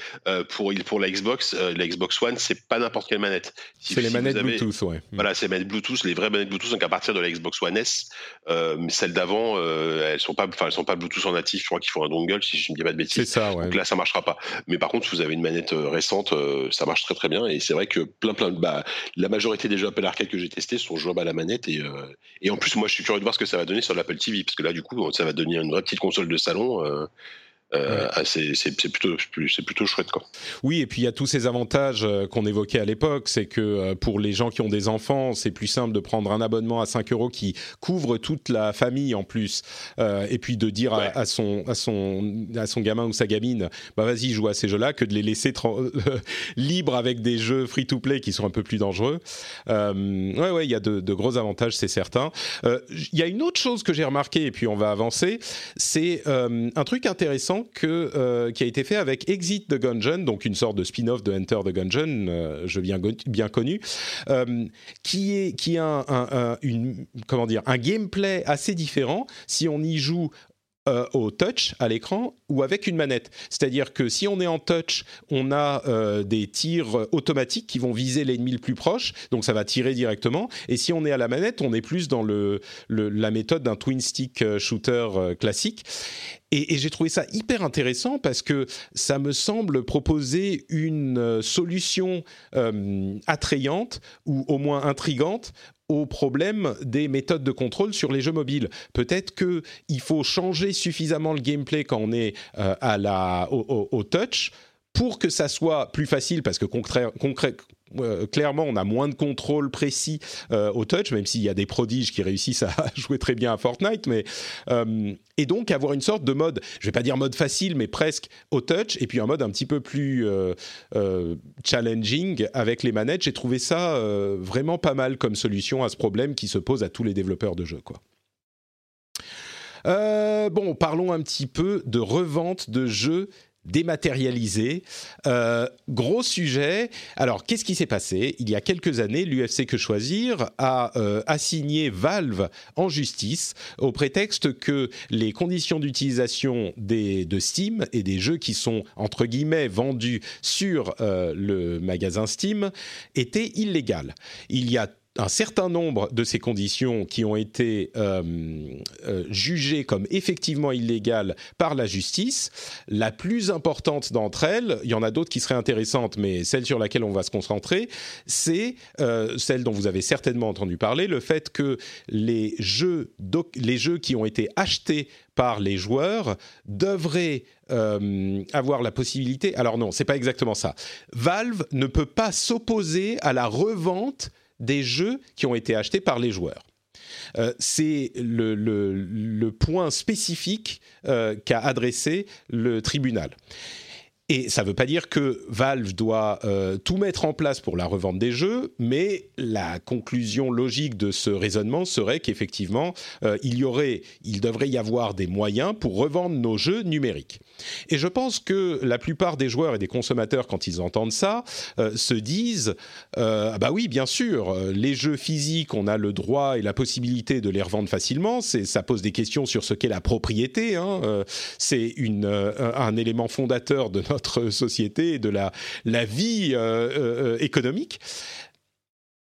pour pour la Xbox, la Xbox One, c'est pas n'importe quelle manette. c'est les manettes Bluetooth, ouais. Mm. Voilà, c'est les manettes Bluetooth, les vraies manettes Bluetooth. Donc à partir de la Xbox One S, celles d'avant, elles sont pas, enfin elles sont pas Bluetooth en natif. Je crois qu'il faut un dongle si je ne dis pas de bêtises. C'est ça, ouais. Donc là, ça marchera pas. Mais par contre, si vous avez une manette euh, récente, euh, ça marche très très bien. Et c'est vrai que plein plein, bah, la majorité des jeux Apple Arcade que j'ai testés sont jouables à la manette. Et, euh, et en plus, moi, je suis curieux de voir ce que ça va donner sur l'Apple TV, parce que là, du coup, ça va devenir une vraie petite console de salon. Euh, ah, c'est plutôt, plutôt chouette. Quoi. Oui, et puis il y a tous ces avantages euh, qu'on évoquait à l'époque. C'est que euh, pour les gens qui ont des enfants, c'est plus simple de prendre un abonnement à 5 euros qui couvre toute la famille en plus. et puis de dire à, son, à, son, à son gamin ou sa gamine, bah vas-y, joue à ces jeux-là, que de les laisser libres avec des jeux free-to-play qui sont un peu plus dangereux. ouais, ouais, il y a de, de gros avantages, c'est certain. Il y a une autre chose que j'ai remarqué, et puis on va avancer, c'est un truc intéressant euh, qui a été fait avec Exit the Gungeon, donc une sorte de spin-off de Enter the Gungeon, euh, je bien, bien connu, euh, qui, a un gameplay assez différent. Si on y joue euh, au touch à l'écran ou avec une manette. C'est-à-dire que si on est en touch, on a euh, des tirs automatiques qui vont viser l'ennemi le plus proche, donc ça va tirer directement. Et si on est à la manette, on est plus dans le, la méthode d'un twin stick euh, shooter classique. Et, et j'ai trouvé ça hyper intéressant parce que ça me semble proposer une solution attrayante ou au moins intrigante au problème des méthodes de contrôle sur les jeux mobiles. Peut-être qu'il faut changer suffisamment le gameplay quand on est euh, à la, au, touch pour que ça soit plus facile, parce que concret, euh, clairement, on a moins de contrôle précis euh, au touch, même s'il y a des prodiges qui réussissent à jouer très bien à Fortnite. Mais euh, et donc avoir une sorte de mode, je vais pas dire mode facile, mais presque au touch, et puis un mode un petit peu plus challenging avec les manettes. J'ai trouvé ça vraiment pas mal comme solution à ce problème qui se pose à tous les développeurs de jeux, quoi. bon, parlons un petit peu de revente de jeux dématérialisé. Euh, gros sujet. Alors, qu'est-ce qui s'est passé? Il y a quelques années, l'UFC Que Choisir a euh, assigné Valve en justice au prétexte que les conditions d'utilisation de Steam et des jeux qui sont, entre guillemets, vendus sur euh, le magasin Steam étaient illégales. Il y a un certain nombre de ces conditions qui ont été euh, euh, jugées comme effectivement illégales par la justice. La plus importante d'entre elles, il y en a d'autres qui seraient intéressantes, mais celle sur laquelle on va se concentrer, c'est euh, celle dont vous avez certainement entendu parler, le fait que les jeux, les jeux qui ont été achetés par les joueurs devraient avoir la possibilité. Alors non, c'est pas exactement ça. Valve ne peut pas s'opposer à la revente des jeux qui ont été achetés par les joueurs. Euh, c'est le, point spécifique euh, qu'a adressé le tribunal. Et ça ne veut pas dire que Valve doit euh, tout mettre en place pour la revente des jeux, mais la conclusion logique de ce raisonnement serait qu'effectivement, euh, il y aurait, il devrait y avoir des moyens pour revendre nos jeux numériques. Et je pense que la plupart des joueurs et des consommateurs, quand ils entendent ça, euh, se disent ah bah oui, bien sûr, les jeux physiques, on a le droit et la possibilité de les revendre facilement. Ça pose des questions sur ce qu'est la propriété. Hein. C'est un élément fondateur de notre société et de la, vie euh, euh, économique.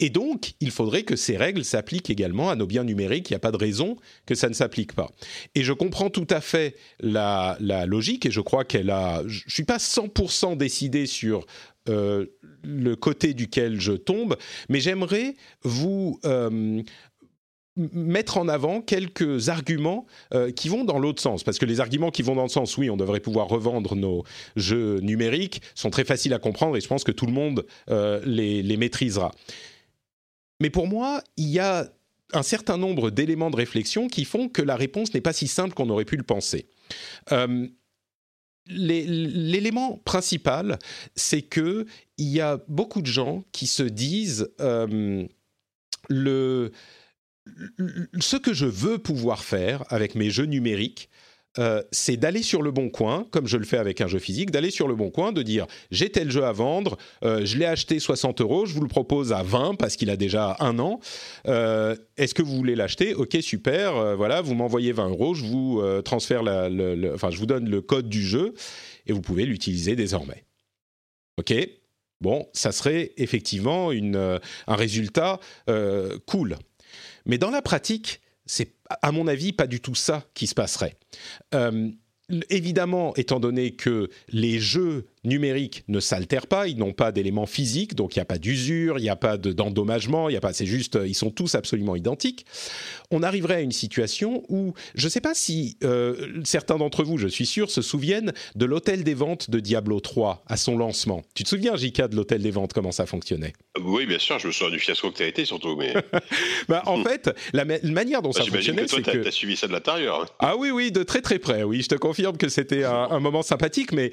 Et donc, il faudrait que ces règles s'appliquent également à nos biens numériques. Il n'y a pas de raison que ça ne s'applique pas. Et je comprends tout à fait la, la logique et je crois qu'elle a. Je ne suis pas 100% décidé sur le côté duquel je tombe, mais j'aimerais vous mettre en avant quelques arguments euh, qui vont dans l'autre sens. Parce que les arguments qui vont dans le sens, oui, on devrait pouvoir revendre nos jeux numériques, sont très faciles à comprendre et je pense que tout le monde euh, les, maîtrisera. Mais pour moi, il y a un certain nombre d'éléments de réflexion qui font que la réponse n'est pas si simple qu'on aurait pu le penser. Euh, L'élément principal, c'est que il y a beaucoup de gens qui se disent le ce que je veux pouvoir faire avec mes jeux numériques, euh, c'est d'aller sur le bon coin, comme je le fais avec un jeu physique, d'aller sur le bon coin, de dire j'ai tel jeu à vendre, euh, je l'ai acheté 60 euros, je vous le propose à 20 parce qu'il a déjà un an. Euh, est-ce que vous voulez l'acheter? Ok, super. voilà, vous m'envoyez 20 euros, je vous transfère enfin, je vous donne le code du jeu et vous pouvez l'utiliser désormais. Ok? Bon, ça serait effectivement un résultat cool. Mais dans la pratique, c'est à mon avis pas du tout ça qui se passerait. Euh, évidemment, étant donné que les jeux numériques ne s'altèrent pas, ils n'ont pas d'éléments physiques, donc il n'y a pas d'usure, il n'y a pas d'endommagement, il y a pas, c'est juste, ils sont tous absolument identiques. On arriverait à une situation où, je ne sais pas si euh, certains d'entre vous, je suis sûr, se souviennent de l'hôtel des ventes de Diablo 3 à son lancement. Tu te souviens, Jika, de l'hôtel des ventes, comment ça fonctionnait? Oui, bien sûr, je me souviens du fiasco que tu as été surtout. Mais... bah, en fait, la, manière dont bah, ça fonctionnait, c'est que... tu as suivi ça de l'intérieur. Hein. Ah oui, oui, de très très près, oui, je te confirme que c'était un, moment sympathique, mais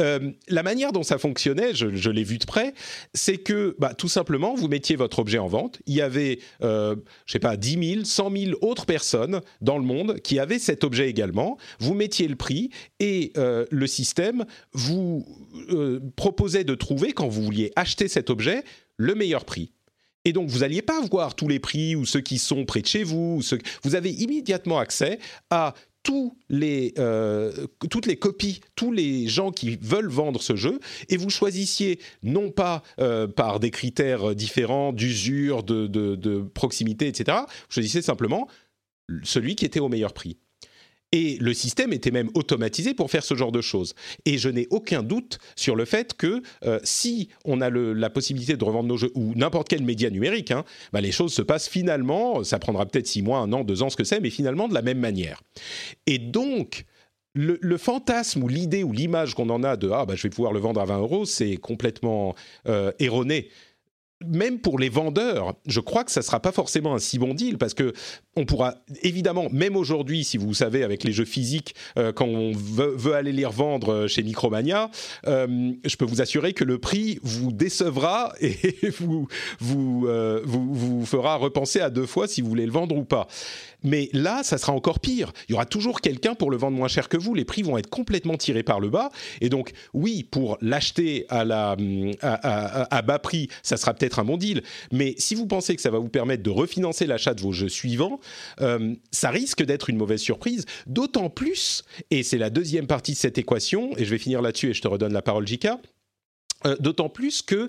euh, la manière dont ça fonctionnait, je, l'ai vu de près, c'est que bah, tout simplement, vous mettiez votre objet en vente. Il y avait, euh, je sais pas, 10 000, 100 000 autres personnes dans le monde qui avaient cet objet également. Vous mettiez le prix et euh, le système vous euh, proposait de trouver, quand vous vouliez acheter cet objet, le meilleur prix. Et donc, vous n'alliez pas voir tous les prix ou ceux qui sont près de chez vous. Vous avez immédiatement accès à euh, toutes les copies, tous les gens qui veulent vendre ce jeu, et vous choisissiez non pas euh, par des critères différents d'usure, de, de, proximité, etc. Vous choisissez simplement celui qui était au meilleur prix. Et le système était même automatisé pour faire ce genre de choses. Et je n'ai aucun doute sur le fait que euh, si on a la possibilité de revendre nos jeux, ou n'importe quel média numérique, hein, bah, les choses se passent finalement, ça prendra peut-être six mois, un an, deux ans, ce que c'est, mais finalement de la même manière. Et donc, le, fantasme ou l'idée ou l'image qu'on en a de ah bah je vais pouvoir le vendre à 20 euros, c'est complètement euh, erroné même pour les vendeurs, je crois que ça ne sera pas forcément un si bon deal parce que on pourra évidemment, même aujourd'hui, si vous savez, avec les jeux physiques, euh, quand on veut, aller les revendre euh, chez Micromania, euh, je peux vous assurer que le prix vous décevra et vous vous, vous, vous fera repenser à deux fois si vous voulez le vendre ou pas. Mais là, ça sera encore pire. Il y aura toujours quelqu'un pour le vendre moins cher que vous. Les prix vont être complètement tirés par le bas. Et donc, oui, pour l'acheter à, bas prix, ça sera peut-être un bon deal. Mais si vous pensez que ça va vous permettre de refinancer l'achat de vos jeux suivants, euh, ça risque d'être une mauvaise surprise. D'autant plus, et c'est la deuxième partie de cette équation, et je vais finir là-dessus et je te redonne la parole, Jika. Euh, d'autant plus que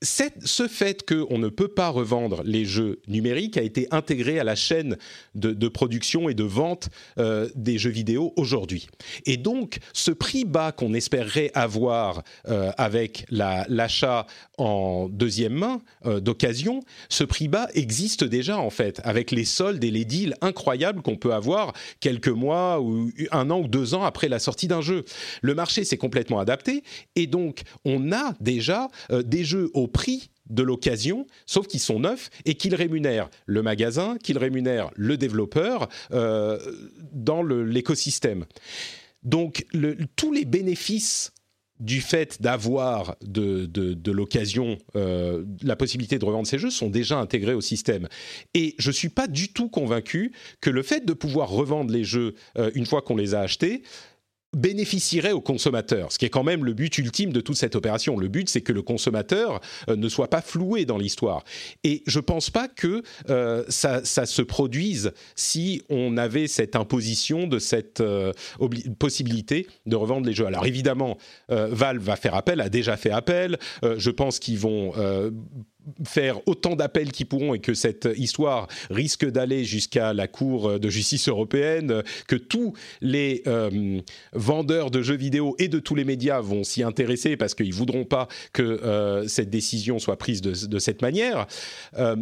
ce fait qu'on ne peut pas revendre les jeux numériques a été intégré à la chaîne de, production et de vente euh, des jeux vidéo aujourd'hui. Et donc, ce prix bas qu'on espérerait avoir euh, avec l'achat en deuxième main d'occasion, ce prix bas existe déjà en fait, avec les soldes et les deals incroyables qu'on peut avoir quelques mois ou un an ou deux ans après la sortie d'un jeu. Le marché s'est complètement adapté et donc on a déjà euh, des jeux au prix de l'occasion, sauf qu'ils sont neufs et qu'ils rémunèrent le magasin, qu'ils rémunèrent le développeur euh, dans l'écosystème. Donc tous les bénéfices du fait d'avoir de, l'occasion euh, la possibilité de revendre ces jeux sont déjà intégrés au système. Et je ne suis pas du tout convaincu que le fait de pouvoir revendre les jeux une fois qu'on les a achetés bénéficierait aux consommateurs, ce qui est quand même le but ultime de toute cette opération. Le but, c'est que le consommateur euh, ne soit pas floué dans l'histoire. Et je ne pense pas que euh, ça, se produise si on avait cette imposition de cette euh, possibilité de revendre les jeux. Alors évidemment, Valve va faire appel, a déjà fait appel. je pense qu'ils vont faire autant d'appels qu'ils pourront et que cette histoire risque d'aller jusqu'à la Cour de justice européenne, que tous les euh, vendeurs de jeux vidéo et de tous les médias vont s'y intéresser parce qu'ils voudront pas que euh, cette décision soit prise de, cette manière. Euh,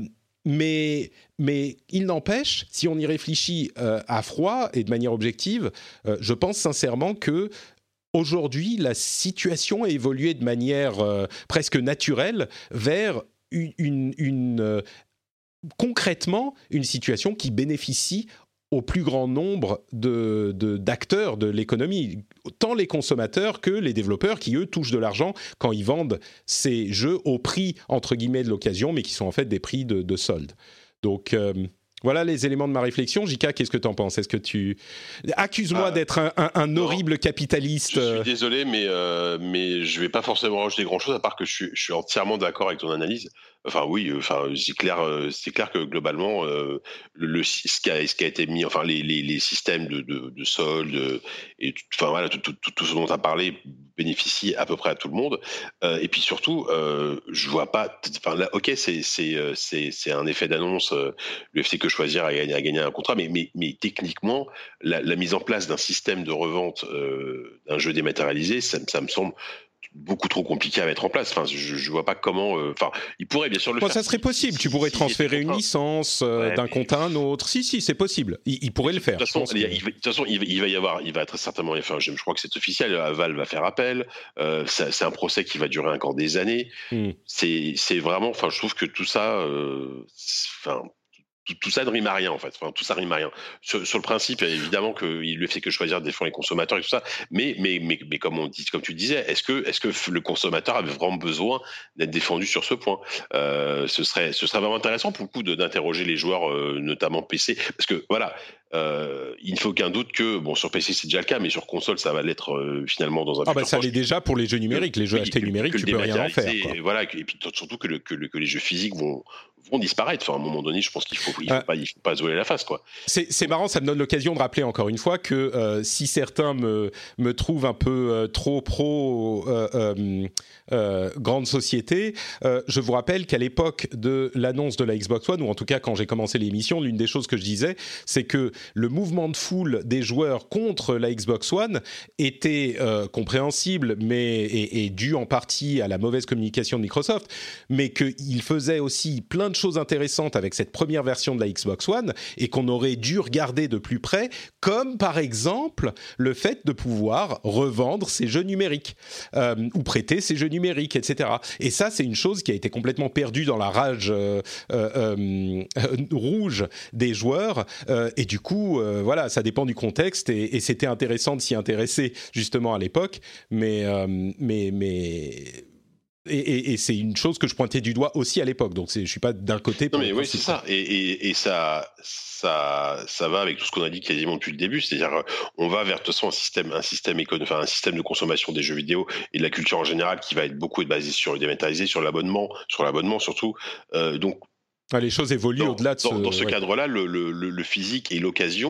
mais, mais il n'empêche, si on y réfléchit à froid et de manière objective, je pense sincèrement que aujourd'hui, la situation a évolué de manière presque naturelle vers une, concrètement une situation qui bénéficie au plus grand nombre d'acteurs de, de l'économie, tant les consommateurs que les développeurs qui, eux, touchent de l'argent quand ils vendent ces jeux au prix, entre guillemets, de l'occasion, mais qui sont en fait des prix de, solde. Donc, euh, voilà les éléments de ma réflexion. Jika, qu'est-ce que tu en penses? Est-ce que tu accuse-moi ah. d'être un, horrible capitaliste Je suis euh. désolé, mais euh, mais je vais pas forcément rajouter grand-chose à part que je suis entièrement d'accord avec ton analyse. Enfin oui, euh, enfin c'est clair, euh, c'est clair que globalement euh, le, ce, qui a, été mis, enfin les, les, les systèmes de, de, de et enfin voilà tout, tout, tout, ce dont tu as parlé bénéficie à peu près à tout le monde. et puis surtout, euh, je vois pas, enfin ok c'est c'est un effet d'annonce. L'UFC que choisir a gagné, a gagné un contrat, mais mais mais techniquement la, la mise en place d'un système de revente d'un jeu dématérialisé, ça, ça me semble beaucoup trop compliqué à mettre en place. Enfin, je, je vois pas comment. Euh, enfin, il pourrait bien sûr le faire. Ça serait possible. tu pourrais transférer une licence euh, d'un compte à un autre. Si, si, c'est possible. Il, pourrait le faire. De toute façon, il, va y avoir, il va être certainement. Enfin, je, crois que c'est officiel. Val va faire appel. Euh, c'est un procès qui va durer encore des années. Hmm. C'est vraiment. Enfin, je trouve que tout ça. Enfin tout, ça ne rime à rien en fait. Enfin, tout ça rime à rien. Sur, le principe, évidemment qu'il le fait que choisir défendre les consommateurs et tout ça. Mais, mais, mais, mais comme on dit, comme tu disais, est-ce que, est-ce que le consommateur avait vraiment besoin d'être défendu sur ce point? Euh, Ce serait, ce serait vraiment intéressant pour le coup d'interroger les joueurs, euh, notamment PC, parce que voilà, euh, il ne faut aucun doute que, bon, sur PC c'est déjà le cas, mais sur console ça va l'être euh, finalement dans un. Ah bah ça l'est déjà pour les jeux numériques, les jeux achetés numériques, tu peux rien en faire. Voilà, et puis surtout que, le, que, que, les jeux physiques vont, vont disparaître. Enfin, à un moment donné, je pense qu'il faut, il faut, pas, il faut pas la face, quoi. C'est marrant, ça me donne l'occasion de rappeler encore une fois que euh, si certains me, me trouvent un peu euh, trop pro euh, grande société, je vous rappelle qu'à l'époque de l'annonce de la Xbox One, ou en tout cas quand j'ai commencé l'émission, l'une des choses que je disais, c'est que le mouvement de foule des joueurs contre la Xbox One était compréhensible, mais et, et dû en partie à la mauvaise communication de Microsoft, mais qu'il faisait aussi plein de choses intéressantes avec cette première version de la Xbox One et qu'on aurait dû regarder de plus près, comme par exemple le fait de pouvoir revendre ses jeux numériques euh, ou prêter ses jeux numériques, etc. Et ça, c'est une chose qui a été complètement perdue dans la rage euh, euh, rouge des joueurs. et du coup, voilà, ça dépend du contexte et, et c'était intéressant de s'y intéresser justement à l'époque, mais mais mais et, c'est une chose que je pointais du doigt aussi à l'époque. Donc je suis pas d'un côté. Non mais oui, c'est ça. Et, ça, ça, ça va avec tout ce qu'on a dit quasiment depuis le début. C'est-à-dire, on va vers de toute façon un système, un système enfin un système de consommation des jeux vidéo et de la culture en général qui va être beaucoup basé sur le dématérialisé, sur l'abonnement, sur l'abonnement surtout. Euh, donc ah, les choses évoluent au-delà de ce. Dans, ce cadre-là, le, le, le physique et l'occasion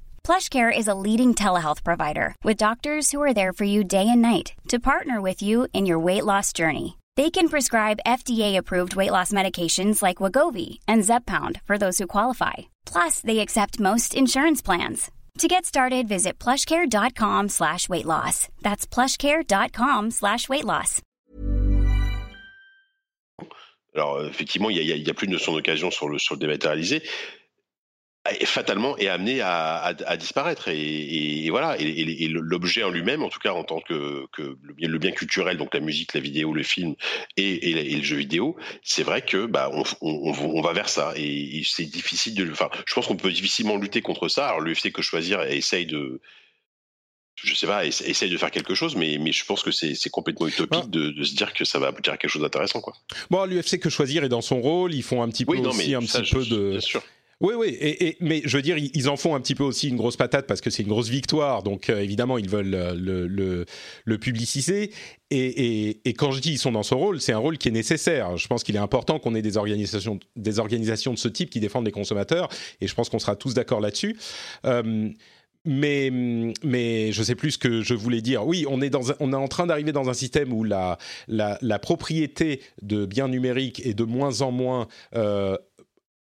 PlushCare is a leading telehealth provider with doctors who are there for you day and night to partner with you in your weight loss journey. They can prescribe FDA-approved weight loss medications like Wagovi and Zepbound for those who qualify. Plus, they accept most insurance plans. To get started, visit plushcare.com slash weight loss. That's plushcare.com slash weight loss. Alors, effectivement, il n'y plus de notion d'occasion sur le, sur le dématérialisé. Fatalement est amené à, à, disparaître et, et, voilà et, l'objet en lui-même en tout cas en tant que, que le, bien, le, bien, culturel donc la musique la vidéo le film et, le jeu vidéo c'est vrai que bah on, on, on, va vers ça et, c'est difficile de enfin je pense qu'on peut difficilement lutter contre ça alors l'UFC que choisir essaye de je sais pas, essaye de faire quelque chose, mais, mais je pense que c'est complètement utopique ah. de, de, se dire que ça va aboutir à quelque chose d'intéressant. Quoi. Bon, l'UFC que choisir est dans son rôle, ils font un petit peu aussi un petit peu de. Bien sûr Oui, oui, mais je veux dire, ils en font un petit peu aussi une grosse patate parce que c'est une grosse victoire, donc euh, évidemment, ils veulent euh, le, publiciser. Et, quand je dis ils sont dans ce rôle, c'est un rôle qui est nécessaire. Je pense qu'il est important qu'on ait des organisations, des organisations de ce type qui défendent les consommateurs, et je pense qu'on sera tous d'accord là-dessus. Euh, mais, mais je sais plus ce que je voulais dire. Oui, on est, dans on est en train d'arriver dans un système où la, propriété de biens numériques est de moins en moins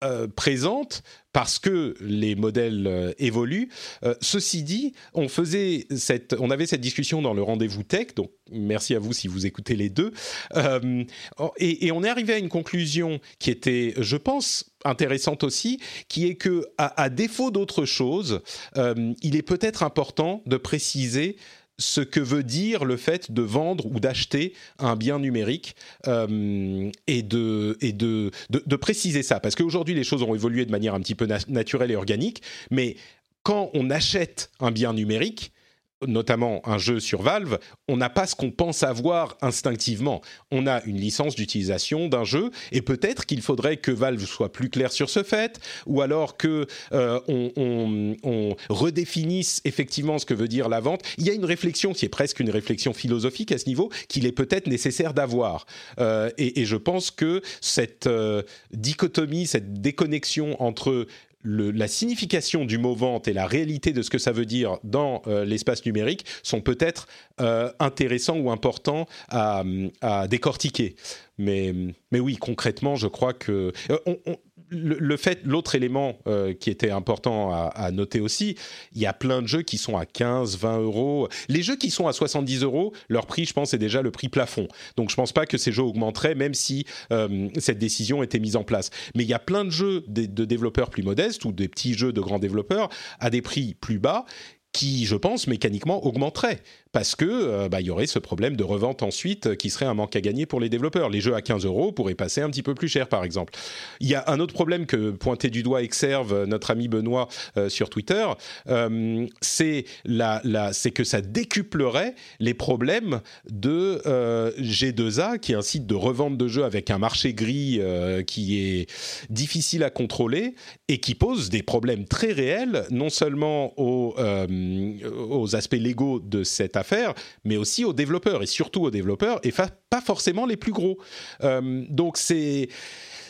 euh, présente parce que les modèles euh, évoluent. Euh, ceci dit, on faisait cette, on avait cette discussion dans le rendez-vous tech, donc merci à vous si vous écoutez les deux, et, on est arrivé à une conclusion qui était, je pense, intéressante aussi, qui est que à, défaut d'autre chose, il est peut-être important de préciser ce que veut dire le fait de vendre ou d'acheter un bien numérique euh, et, de, et de, de, préciser ça. Parce qu'aujourd'hui, les choses ont évolué de manière un petit peu naturelle et organique, mais quand on achète un bien numérique, notamment un jeu sur Valve, on n'a pas ce qu'on pense avoir instinctivement. On a une licence d'utilisation d'un jeu et peut-être qu'il faudrait que Valve soit plus clair sur ce fait, ou alors que euh, on, redéfinisse effectivement ce que veut dire la vente. Il y a une réflexion qui est presque une réflexion philosophique à ce niveau qu'il est peut-être nécessaire d'avoir. Euh, et, je pense que cette euh, dichotomie, cette déconnexion entre la signification du mot vente et la réalité de ce que ça veut dire dans euh, l'espace numérique sont peut-être euh, intéressants ou importants à, décortiquer. Mais, oui, concrètement, je crois que... Euh, le, fait, l'autre élément euh, qui était important à, noter aussi, il y a plein de jeux qui sont à 15, 20 euros. Les jeux qui sont à 70 euros, leur prix, je pense, est déjà le prix plafond. Donc je ne pense pas que ces jeux augmenteraient, même si euh, cette décision était mise en place. Mais il y a plein de jeux de, développeurs plus modestes ou des petits jeux de grands développeurs à des prix plus bas qui, je pense, mécaniquement augmenterait parce que euh, bah, il y aurait ce problème de revente ensuite euh, qui serait un manque à gagner pour les développeurs. Les jeux à 15 euros pourraient passer un petit peu plus cher, par exemple. Il y a un autre problème que pointait du doigt Exerve, euh, notre ami Benoît sur Twitter, c'est que ça décuplerait les problèmes de G2A, qui est un site de revente de jeux avec un marché gris qui est difficile à contrôler et qui pose des problèmes très réels, non seulement aux, aux aspects légaux de cette faire, mais aussi aux développeurs, et surtout aux développeurs, et pas forcément les plus gros. Euh, donc c'est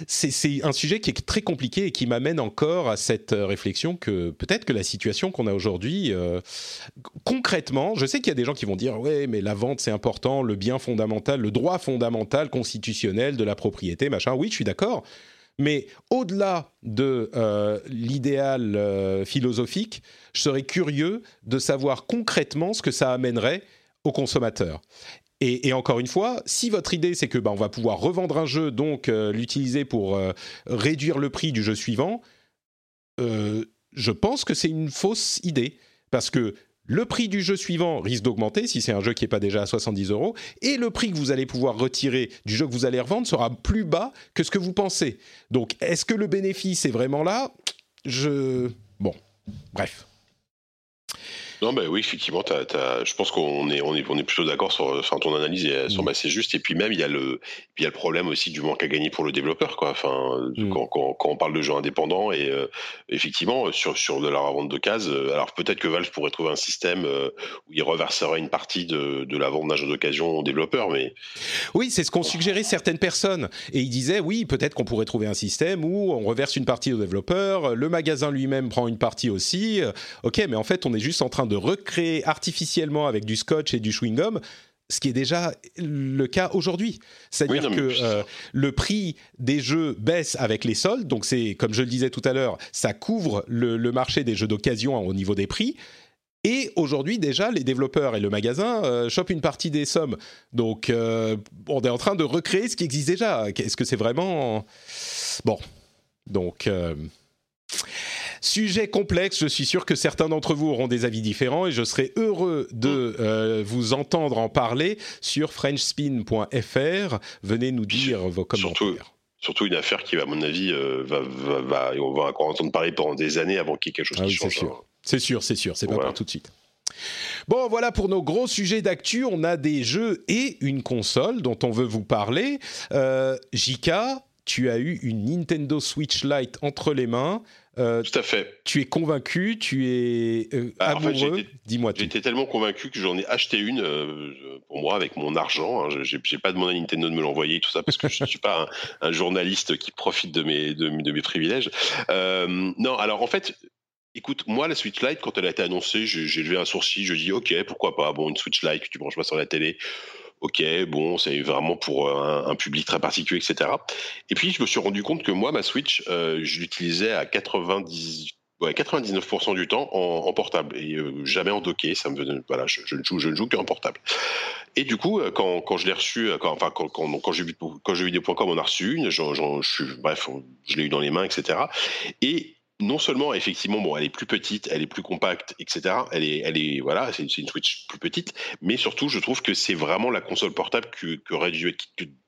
c'est un sujet qui est très compliqué et qui m'amène encore à cette euh, réflexion que peut-être que la situation qu'on a aujourd'hui, euh, concrètement, je sais qu'il y a des gens qui vont dire ouais, mais la vente c'est important, le bien fondamental, le droit fondamental constitutionnel de la propriété, machin. Oui, je suis d'accord. Mais au-delà de l'idéal philosophique, je serais curieux de savoir concrètement ce que ça amènerait aux consommateurs. Et, encore une fois, si votre idée c'est que bah, on va pouvoir revendre un jeu, donc euh, l'utiliser pour euh, réduire le prix du jeu suivant, euh, je pense que c'est une fausse idée parce que le prix du jeu suivant risque d'augmenter si c'est un jeu qui n'est pas déjà à 70 euros, et le prix que vous allez pouvoir retirer du jeu que vous allez revendre sera plus bas que ce que vous pensez. Donc, est-ce que le bénéfice est vraiment là? Je... Bon, bref. Non, bah oui, effectivement, je pense qu'on est, on est, on est plutôt d'accord sur, enfin, ton analyse est, semble mm. assez juste. Et puis même, il y a le, il y a le problème aussi du manque à gagner pour le développeur, quoi. Enfin, mm. quand, quand, quand, on parle de jeux indépendants et euh, effectivement sur sur de la vente de cases, euh, alors peut-être que Valve pourrait trouver un système euh, où il reverserait une partie de, de la vente d'un jeu d'occasion aux développeurs, mais oui, c'est ce qu'ont suggéré certaines personnes. Et ils disaient, oui, peut-être qu'on pourrait trouver un système où on reverse une partie aux développeurs, le magasin lui-même prend une partie aussi. Ok, mais en fait, on est juste en train de recréer artificiellement avec du scotch et du chewing-gum ce qui est déjà le cas aujourd'hui. C'est-à-dire que euh, le prix des jeux baisse avec les soldes, donc c'est, comme je le disais tout à l'heure, ça couvre le, marché des jeux d'occasion au niveau des prix. Et aujourd'hui déjà, les développeurs et le magasin euh, chopent une partie des sommes. Donc euh, on est en train de recréer ce qui existe déjà. Est-ce que c'est vraiment... Bon. Donc... Sujet complexe, je suis sûr que certains d'entre vous auront des avis différents et je serai heureux de euh, vous entendre en parler sur frenchspin.fr. Venez nous dire vos commentaires. Surtout, une affaire qui, à mon avis, euh, va, va, on va encore entendre parler pendant des années avant qu'il y ait quelque chose ah qui change. Hein. C'est sûr, c'est sûr, c'est pas pour tout de suite. Bon, voilà pour nos gros sujets d'actu. On a des jeux et une console dont on veut vous parler. Euh, Jika, tu as eu une Nintendo Switch Lite entre les mains. Euh, tout à fait. Tu es convaincu, tu es euh, bah, amoureux. Dis-moi. J'étais tellement convaincu que j'en ai acheté une euh, pour moi avec mon argent. Hein. J'ai pas demandé à Nintendo de me l'envoyer tout ça parce que je ne suis pas un, journaliste qui profite de mes de, mes privilèges. non, alors en fait. Écoute, moi, la Switch Lite, quand elle a été annoncée, j'ai levé un sourcil, je dis, OK, pourquoi pas, bon, une Switch Lite que tu branches pas sur la télé, ok, bon, c'est vraiment pour euh, un, public très particulier, etc. Et puis je me suis rendu compte que moi, ma Switch, euh, je l'utilisais à 90, 99% du temps en, portable et euh, jamais en docké. Ça me voilà, je, ne joue, je ne joue qu'en portable. Et du coup, quand, quand je l'ai reçu, quand, enfin quand, quand, quand j'ai vu quand j'ai vidéo.com on a reçu une, je bref, je l'ai eu dans les mains, etc. Et non seulement effectivement bon elle est plus petite elle est plus compacte etc elle est elle est voilà c'est une, Switch plus petite mais surtout je trouve que c'est vraiment la console portable que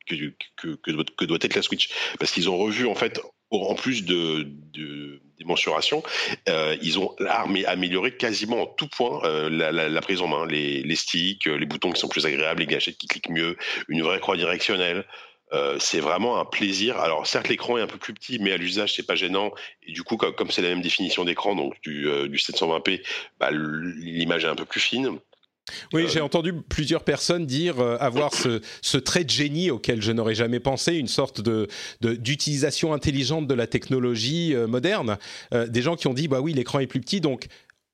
que, que, que, doit être la Switch parce qu'ils ont revu en fait en plus de, des mensurations, euh, ils ont amélioré quasiment en tout point euh, la, prise en main, les, les sticks, les boutons qui sont plus agréables, les gâchettes qui cliquent mieux, une vraie croix directionnelle. Euh, c'est vraiment un plaisir. Alors certes l'écran est un peu plus petit, mais à l'usage c'est pas gênant. Et du coup comme c'est la même définition d'écran, donc du, 720p, euh, bah, l'image est un peu plus fine. Oui, euh, j'ai entendu plusieurs personnes dire avoir ce, trait de génie auquel je n'aurais jamais pensé, une sorte de d'utilisation intelligente de la technologie moderne. des gens qui ont dit bah oui l'écran est plus petit donc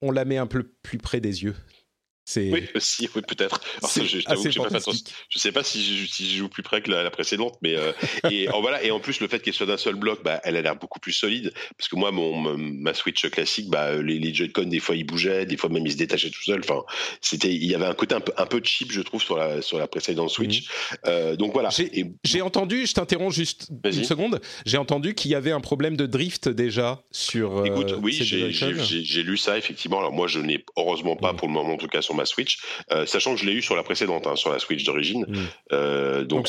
on la met un peu plus près des yeux. Oui, aussi, oui, peut-être. Je, je, sais pas si je, si je, joue plus près que la, précédente, mais euh, et en, voilà. Et en plus, le fait qu'elle soit d'un seul bloc, bah, elle a l'air beaucoup plus solide. Parce que moi, mon ma Switch classique, bah, les, les Joy-Con, des fois, ils bougeaient, des fois même ils se détachaient tout seuls. Enfin, c'était, il y avait un côté un peu, un peu cheap, je trouve, sur la sur la précédente Switch. Mhm. Euh, donc voilà. J'ai entendu, je t'interromps juste une seconde. J'ai entendu qu'il y avait un problème de drift déjà sur. Euh, Écoute, oui, j'ai lu ça effectivement. Alors moi, je n'ai heureusement pas pour le moment, en tout cas, sur ma Switch, euh, sachant que je l'ai eu sur la précédente, hein, sur la Switch d'origine. Mm. Euh, donc,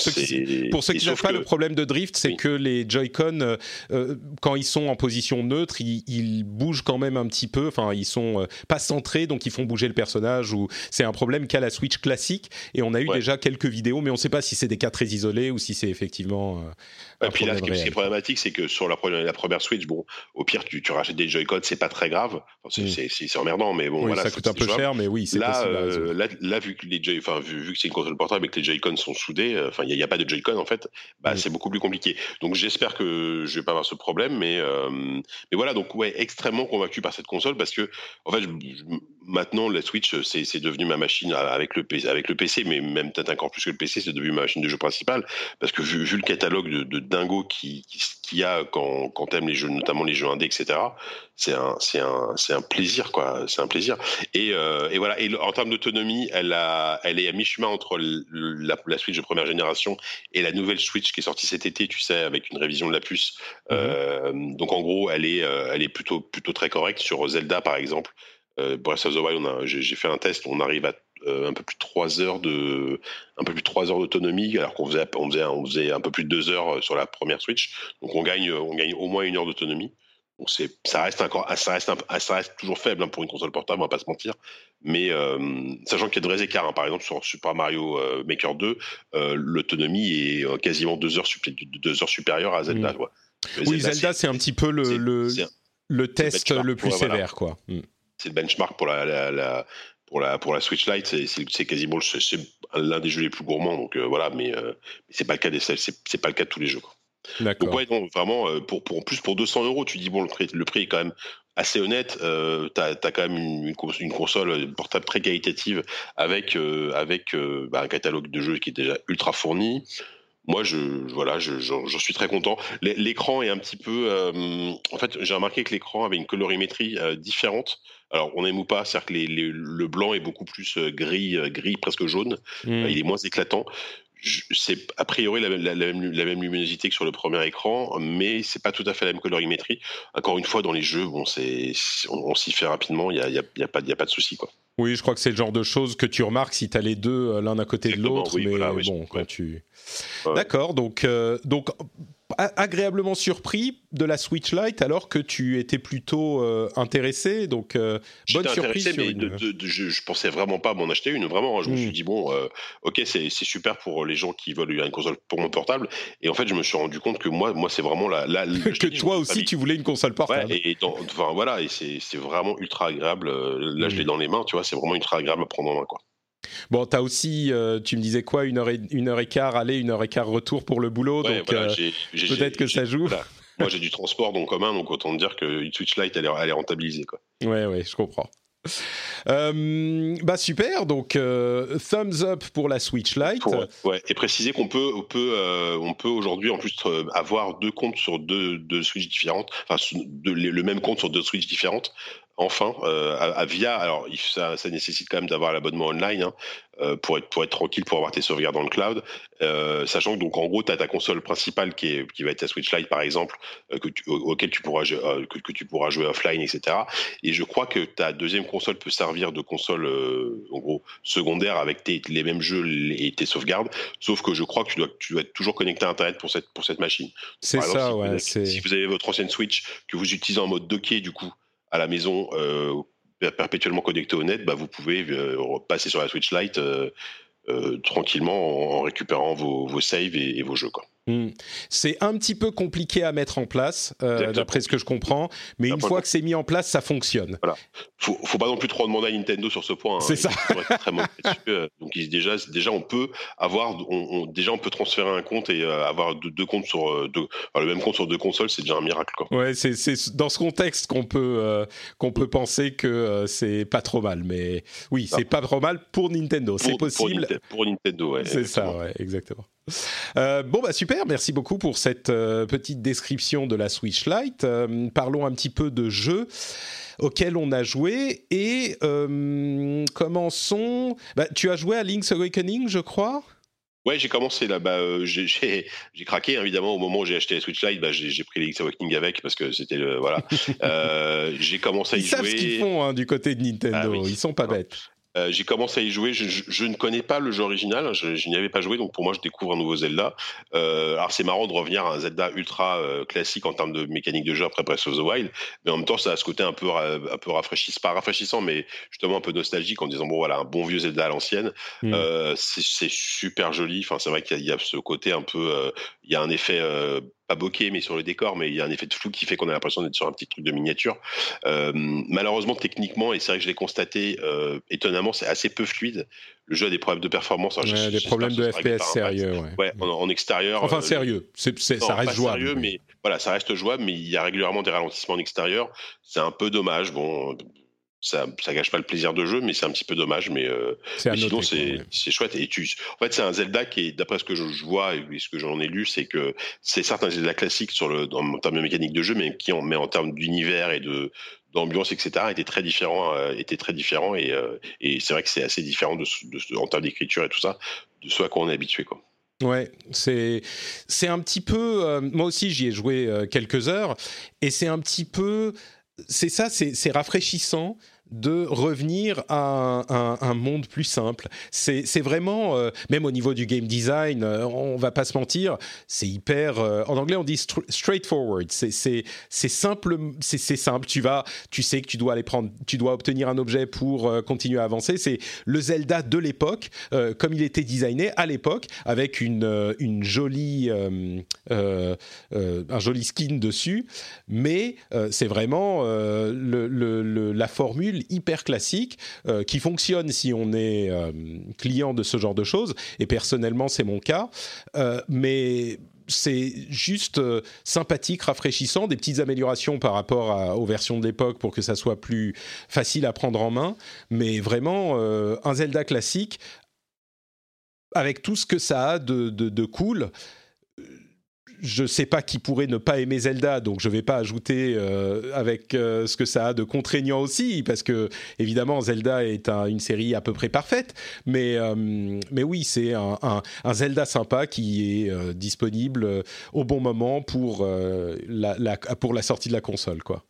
pour ceux qui n'ont pas le problème de drift, c'est que les Joy-Con, euh, quand ils sont en position neutre, ils, bougent quand même un petit peu. Enfin, ils sont pas centrés, donc ils font bouger le personnage. Ou c'est un problème qu'a la Switch classique. Et on a eu déjà quelques vidéos, mais on ne sait pas si c'est des cas très isolés ou si c'est effectivement. et puis là, ce qui est problématique, c'est que sur la, la, première Switch, bon, au pire, tu, tu rachètes des Joy-Con, c'est pas très grave. Mm. c'est emmerdant, mais bon, voilà. Ça coûte un peu cher, mais oui, c'est là, euh, là, vu que les Joy, enfin, vu, que c'est une console portable et que les Joy-Con sont soudés, euh, enfin, il n'y a, pas de Joy-Con en fait, bah, mm. c'est beaucoup plus compliqué. Donc, j'espère que je vais pas avoir ce problème, mais, euh, mais voilà, donc ouais, extrêmement convaincu par cette console parce que, en fait, maintenant la Switch, c'est devenu ma machine avec le PC, avec le PC, mais même peut-être encore plus que le PC, c'est devenu ma machine de jeu principale parce que vu, le catalogue de, dingo qui, qu'il y a quand, quand t'aimes les jeux, notamment les jeux indés, etc. C'est un, un, un plaisir, quoi. C'est un plaisir. Et, et voilà. Et en termes d'autonomie, elle, a, elle est à mi-chemin entre la, Switch de première génération et la nouvelle Switch qui est sortie cet été, tu sais, avec une révision de la puce. Mhm. Euh, donc en gros, elle est, euh, elle est plutôt, plutôt très correcte. Sur Zelda, par exemple, euh, Breath of the Wild, j'ai fait un test, on arrive à un peu plus de 3 heures de un peu plus de 3 heures d'autonomie alors qu'on faisait on faisait on faisait un peu plus de 2 heures sur la première Switch donc on gagne on gagne au moins une heure d'autonomie donc c'est, ça reste encore, ça reste, ça reste toujours faible hein, pour une console portable, on va pas se mentir. Mais euh, sachant qu'il y a de vrais écarts, hein. par exemple sur Super Mario euh, Maker 2, euh, l'autonomie est quasiment deux heures, deux heures supérieure à Zelda. Mm. Oui, Zelda, c'est un petit peu le, le, le test le, plus sévère, quoi. Mm. C'est le benchmark pour la, la, pour la pour la Switch Lite, c'est quasiment c'est l'un des jeux les plus gourmands. Donc voilà, mais, mais c'est pas le cas des c'est pas le cas de tous les jeux. Quoi. Donc ouais, vraiment, euh, pour, pour, en plus pour 200 euros, tu dis bon, le prix, le prix est quand même assez honnête. Euh, tu as, quand même une, une, console portable très qualitative avec, euh, avec euh, bah, un catalogue de jeux qui est déjà ultra fourni. Moi, je voilà, j'en je, suis très content. L'écran est un petit peu. en fait, j'ai remarqué que l'écran avait une colorimétrie différente. Alors, on aime ou pas, c'est-à-dire que les, le blanc est beaucoup plus gris, gris presque jaune. Mmh. il est moins éclatant c'est a priori la, même, luminosité que sur le premier écran, mais c'est pas tout à fait la même colorimétrie. Encore une fois, dans les jeux, bon, c'est, on, s'y fait rapidement, il n'y a, y a, pas, a pas de souci, quoi. Oui, je crois que c'est le genre de choses que tu remarques si tu as les deux euh, l'un à côté de l'autre, mais bon, quand tu... D'accord, donc, euh, donc agréablement surpris de la Switch Lite alors que tu étais plutôt euh, intéressé. Donc, euh, bonne surprise. Sur mais je, je, pensais vraiment pas m'en acheter une. Vraiment, je me suis hmm. dit, bon, euh, ok, c'est super pour les gens qui veulent une console pour mon portable. Et en fait, je me suis rendu compte que moi, moi c'est vraiment la. la que toi aussi, tu voulais une console portable. Ouais, et, enfin, voilà, et c'est vraiment ultra agréable. Là, je l'ai hmm. dans les mains, tu vois, c'est vraiment ultra agréable à prendre en main, quoi. Bon, tu as aussi, euh, tu me disais quoi, une heure, et, une heure et quart aller, une heure et quart retour pour le boulot, donc euh, peut-être que ça joue. Moi, j'ai du transport donc commun, donc autant dire que Switch Lite, elle est, elle est rentabilisée. Quoi. Ouais, ouais, je comprends. Euh, bah super, donc thumbs up pour la Switch Lite. ouais, et préciser qu'on peut, on peut, on peut aujourd'hui en plus avoir deux comptes sur deux, deux Switch différentes, enfin le même compte sur deux Switch différentes enfin euh, à, via alors ça, ça, nécessite quand même d'avoir l'abonnement online hein, euh, pour être pour être tranquille pour avoir tes sauvegardes dans le cloud euh, sachant que donc en gros tu as ta console principale qui est qui va être ta Switch Lite par exemple que tu, auquel tu pourras que, que, tu pourras jouer offline etc et je crois que ta deuxième console peut servir de console en gros secondaire avec tes, les mêmes jeux et tes sauvegardes sauf que je crois que tu dois tu dois être toujours connecté à internet pour cette pour cette machine. C'est ça ouais, vous si vous avez votre ancienne Switch que vous utilisez en mode docké du coup à la maison euh, perpétuellement connecté au net, bah, vous pouvez euh, passer sur la Switch Lite euh, tranquillement en, récupérant vos, saves et, vos jeux. Hmm. C'est un petit peu compliqué à mettre en place, euh, d'après ce que je comprends, mais une fois que c'est mis en place, ça fonctionne. Voilà. Faut, faut pas non plus trop demander à Nintendo sur ce point. Hein. C'est ça. Euh, donc déjà, déjà, on peut avoir, on, déjà, on peut transférer un compte et euh, avoir deux, comptes sur deux, le même compte sur deux consoles, c'est déjà un miracle. Quoi. Ouais, c'est dans ce contexte qu'on peut qu'on peut penser que c'est pas trop mal, mais oui, c'est pas trop mal pour Nintendo. C'est possible. Pour, Nintendo, ouais. C'est ça, ouais, exactement. Euh, bon bah super, merci beaucoup pour cette euh, petite description de la Switch Lite. Euh, parlons un petit peu de jeux auxquels on a joué et commençons. Bah, tu as joué à Link's Awakening, je crois? Ouais, j'ai commencé là. Bah, j'ai craqué évidemment au moment où j'ai acheté la Switch Lite. Bah, j'ai pris Link's Awakening avec parce que c'était le voilà. j'ai commencé à y Ils jouer. Ils savent ce qu'ils font hein, du côté de Nintendo. Ah Ils sont pas bêtes. Euh, j'ai commencé à y jouer. Je, je, je, ne connais pas le jeu original. Je, je n'y avais pas joué, donc pour moi, je découvre un nouveau Zelda. Euh, alors c'est marrant de revenir à un Zelda ultra euh, classique en termes de mécanique de jeu après Breath of the Wild, mais en même temps, ça a ce côté un peu un peu rafraîchissant, pas rafraîchissant, mais justement un peu nostalgique en disant bon voilà un bon vieux Zelda à l'ancienne. Mm. Euh, c'est super joli. Enfin, c'est vrai qu'il y, y, a ce côté un peu, euh, il y a un effet pas bokeh mais sur le décor mais il y a un effet de flou qui fait qu'on a l'impression d'être sur un petit truc de miniature. Euh, malheureusement techniquement et c'est vrai que je l'ai constaté euh, étonnamment c'est assez peu fluide. Le jeu a des problèmes de performance ouais, des problèmes de FPS sérieux ouais, ouais en, extérieur enfin euh, sérieux c'est, ça reste jouable sérieux, mais voilà ça reste jouable mais il y a régulièrement des ralentissements en extérieur. C'est un peu dommage bon ça, ça gâche pas le plaisir de jeu, mais c'est un petit peu dommage. Mais, euh, sinon, c'est chouette. Et tu, en fait, c'est un Zelda qui d'après ce que je, vois et ce que j'en ai lu, c'est que c'est certes un Zelda classique sur le, en, termes de mécanique de jeu, mais qui en, mais en termes d'univers et de d'ambiance, etc., était très différent, euh, était très différent. Et, euh, et c'est vrai que c'est assez différent de, de, en termes d'écriture et tout ça, de ce à quoi on est habitué, quoi. Ouais, c'est c'est un petit peu. Euh, moi aussi, j'y ai joué euh, quelques heures, et c'est un petit peu. C'est ça, c'est rafraîchissant de revenir à un, monde plus simple. C'est vraiment, euh, même au niveau du game design, euh, on va pas se mentir, c'est hyper. Euh, en anglais, on dit straightforward. C'est simple, c'est simple. Tu vas, tu sais que tu dois aller prendre, tu dois obtenir un objet pour continuer à avancer. C'est le Zelda de l'époque, comme il était designé à l'époque, avec une, une jolie, un joli skin dessus. Mais c'est vraiment le, la formule hyper classique euh, qui fonctionne si on est euh, client de ce genre de choses. Et personnellement, c'est mon cas. Euh, mais c'est juste sympathique, rafraîchissant, des petites améliorations par rapport aux versions de l'époque pour que ça soit plus facile à prendre en main. Mais vraiment, un Zelda classique avec tout ce que ça a de, de, de cool je sais pas qui pourrait ne pas aimer Zelda, donc je vais pas ajouter euh, avec euh, ce que ça a de contraignant aussi, parce que évidemment Zelda est une série à peu près parfaite, mais euh, mais oui c'est un, Zelda sympa qui est disponible au bon moment pour la, pour la sortie de la console quoi.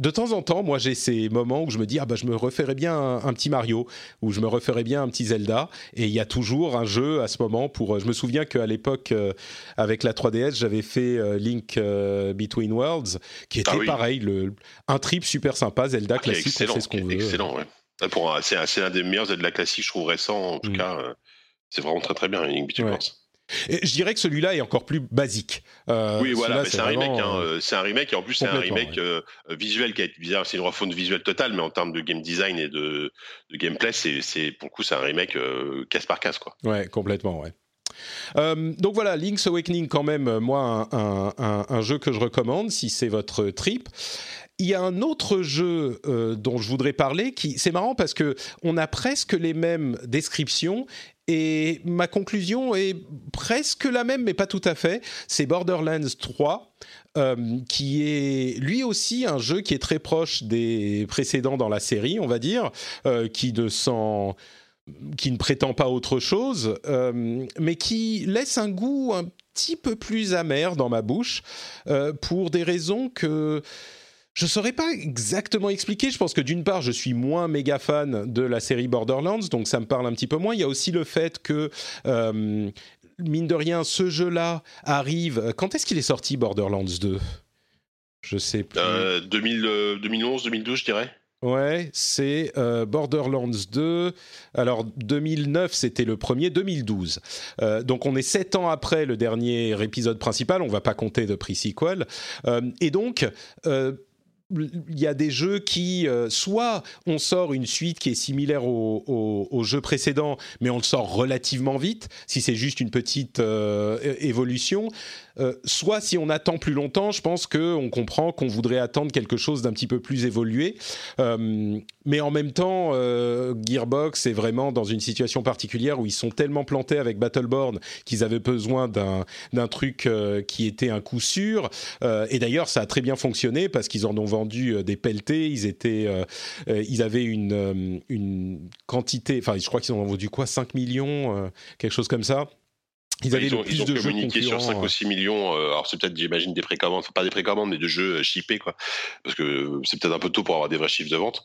De temps en temps, moi, j'ai ces moments où je me dis ah bah je me referais bien un, petit Mario, ou je me referais bien un petit Zelda, et il y a toujours un jeu à ce moment pour. Je me souviens qu'à l'époque, avec la 3DS, j'avais fait Link Between Worlds, qui était ah pareil, le, un trip super sympa, Zelda ah, classique, on fait ce qu'on veut. Excellent, ouais. C'est un des meilleurs Zelda classiques, je trouve récent, en tout mm. cas. c'est vraiment très très bien, Link Between Worlds je dirais que celui-là est encore plus basique. Euh, oui, voilà, c'est un remake. Hein, euh, c'est un remake et en plus c'est un remake euh, visuel qui a été c'est une refonte visuelle totale, mais en termes de game design et de, gameplay, c'est pour le coup c'est un remake casse par casse quoi. Ouais, complètement, ouais. donc voilà, Link's Awakening quand même, moi un, un jeu que je recommande si c'est votre trip il y a un autre jeu dont je voudrais parler qui c'est marrant parce que on a presque les mêmes descriptions et ma conclusion est presque la même, mais pas tout à fait. C'est Borderlands 3, euh, qui est lui aussi un jeu qui est très proche des précédents dans la série, on va dire, euh, qui ne qui ne prétend pas autre chose, euh, mais qui laisse un goût un petit peu plus amer dans ma bouche, pour des raisons que je ne saurais pas exactement expliquer. Je pense que d'une part, je suis moins méga fan de la série Borderlands, donc ça me parle un petit peu moins. Il y a aussi le fait que, euh, mine de rien, ce jeu-là arrive. Quand est-ce qu'il est sorti, Borderlands 2 Je sais plus. 2011, 2012, je dirais. Ouais, c'est euh, Borderlands 2. Alors 2009, c'était le premier, 2012. Euh, donc on est sept ans après le dernier épisode principal. On va pas compter de pre-sequel. et donc il y a des jeux qui, euh, soit on sort une suite qui est similaire au, au, jeu précédent, mais on le sort relativement vite, si c'est juste une petite euh, évolution, euh, soit si on attend plus longtemps, je pense qu'on comprend qu'on voudrait attendre quelque chose d'un petit peu plus évolué. Mais en même temps, Gearbox est vraiment dans une situation particulière où ils sont tellement plantés avec Battleborn qu'ils avaient besoin d'un truc qui était un coup sûr. et d'ailleurs, ça a très bien fonctionné parce qu'ils en ont vendu des pelletés. Ils, étaient, ils avaient une, une quantité, enfin, je crois qu'ils en ont vendu quoi 5 millions, quelque chose comme ça. Ils, avaient ils ont, ils ont communiqué sur 5 ou 6 millions. Euh, alors, c'est peut-être, j'imagine, des précommandes, enfin, pas des précommandes, mais de jeux euh, shippés, quoi. Parce que c'est peut-être un peu tôt pour avoir des vrais chiffres de vente.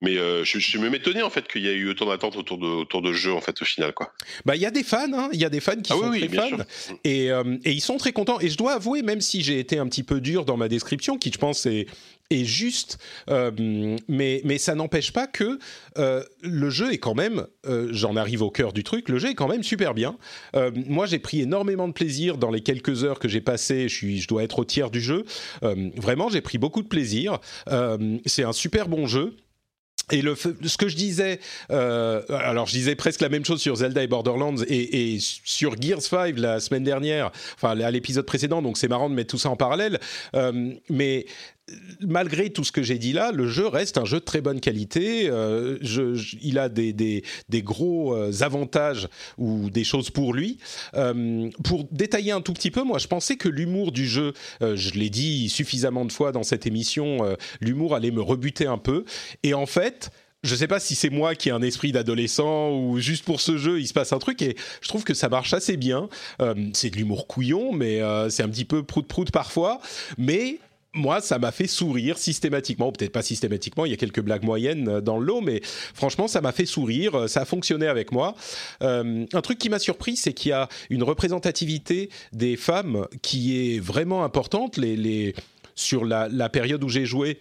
Mais euh, je, je me m'étonner en fait qu'il y a eu autant d'attentes autour de autour de jeux en fait au final quoi. Bah il y a des fans, hein. il y a des fans qui ah sont très fans et, et ils sont très contents. Et je dois avouer, même si j'ai été un petit peu dur dans ma description, qui je pense est est juste, euh, mais, mais ça n'empêche pas que euh, le jeu est quand même, euh, j'en arrive au cœur du truc, le jeu est quand même super bien. moi, j'ai pris énormément de plaisir dans les quelques heures que j'ai passées, je, suis, je dois être au tiers du jeu. vraiment, j'ai pris beaucoup de plaisir. c'est un super bon jeu. Et le, ce que je disais, alors je disais presque la même chose sur Zelda et Borderlands et, sur Gears 5 la semaine dernière, enfin à l'épisode précédent, donc c'est marrant de mettre tout ça en parallèle. mais malgré tout ce que j'ai dit là, le jeu reste un jeu de très bonne qualité. Euh, il a des, gros euh, avantages ou des choses pour lui. Euh, pour détailler un tout petit peu, moi, je pensais que l'humour du jeu, je l'ai dit suffisamment de fois dans cette émission, l'humour allait me rebuter un peu. Et en fait, je ne sais pas si c'est moi qui ai un esprit d'adolescent ou juste pour ce jeu il se passe un truc et je trouve que ça marche assez bien. c'est de l'humour couillon, mais c'est un petit peu prout prout parfois, mais moi, ça m'a fait sourire systématiquement, peut-être pas systématiquement, il y a quelques blagues moyennes euh, dans le lot, mais franchement, ça m'a fait sourire, euh, ça a fonctionné avec moi. Euh, un truc qui m'a surpris, c'est qu'il y a une représentativité des femmes qui est vraiment importante. Les, sur la, la période où j'ai joué,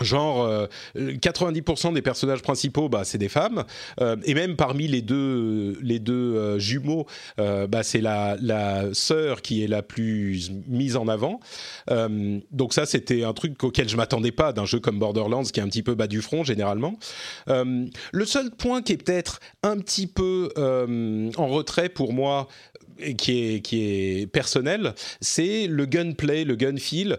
Genre, 90% euh, des personnages principaux, bah, c'est des femmes, euh, et même parmi les deux, les deux euh, jumeaux, bah, c'est la, la sœur qui est la plus mise en avant. donc ça, c'était un truc auquel je m'attendais pas d'un jeu comme Borderlands, qui est un petit peu bas du front généralement. le seul point qui est peut-être un petit peu en retrait pour moi, qui est, qui est personnel, c'est le gunplay, le gunfeel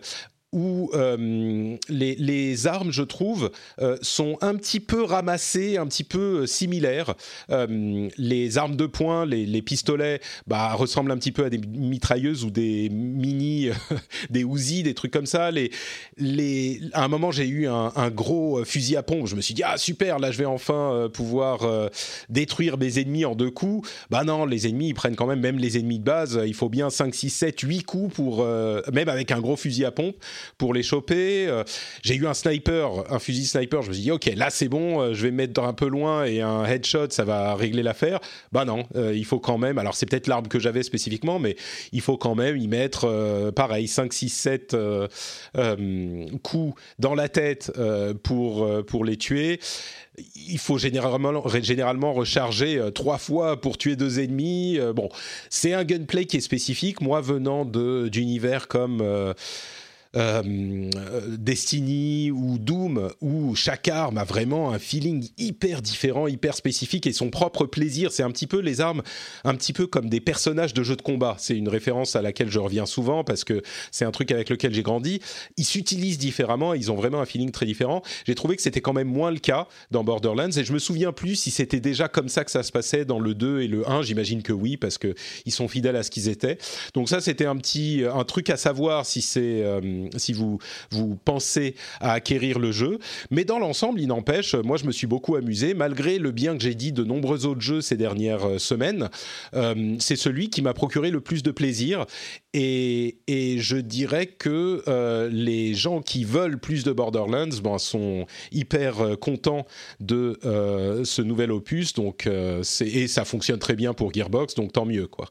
où euh, les, armes, je trouve, euh, sont un petit peu ramassées, un petit peu euh, similaires. les armes de poing, les, pistolets, bah, ressemblent un petit peu à des mitrailleuses ou des mini, des Uzi, des trucs comme ça. Les, les... À un moment, j'ai eu un, gros fusil à pompe. Je me suis dit, ah super, là, je vais enfin pouvoir détruire mes ennemis en deux coups. Bah non, les ennemis, ils prennent quand même, même les ennemis de base, il faut bien 5, 6, 7, 8 coups pour, même avec un gros fusil à pompe pour les choper. j'ai eu un sniper, un fusil sniper. Je me suis dit, ok, là c'est bon, je vais me mettre un peu loin et un headshot, ça va régler l'affaire. Bah non, il faut quand même. Alors c'est peut-être l'arme que j'avais spécifiquement, mais il faut quand même y mettre, pareil, 5, 6, 7 coups dans la tête pour pour les tuer il faut généralement, généralement recharger euh, trois fois pour tuer deux ennemis. Euh, bon, c'est un gunplay qui est spécifique. Moi, venant d'univers comme euh, euh, Destiny ou Doom, où chaque arme a vraiment un feeling hyper différent, hyper spécifique et son propre plaisir. C'est un petit peu les armes, un petit peu comme des personnages de jeux de combat. C'est une référence à laquelle je reviens souvent parce que c'est un truc avec lequel j'ai grandi. Ils s'utilisent différemment, ils ont vraiment un feeling très différent. J'ai trouvé que c'était quand même moins le cas dans Borderlands et je me souviens plus si c'était déjà comme ça que ça se passait dans le 2 et le 1. J'imagine que oui parce que ils sont fidèles à ce qu'ils étaient. Donc ça, c'était un petit un truc à savoir si c'est euh, si vous, vous pensez à acquérir le jeu. Mais dans l'ensemble, il n'empêche, moi je me suis beaucoup amusé, malgré le bien que j'ai dit de nombreux autres jeux ces dernières euh, semaines. Euh, c'est celui qui m'a procuré le plus de plaisir. Et, et je dirais que euh, les gens qui veulent plus de Borderlands ben, sont hyper contents de ce nouvel opus. Donc, et ça fonctionne très bien pour Gearbox, donc tant mieux. Quoi.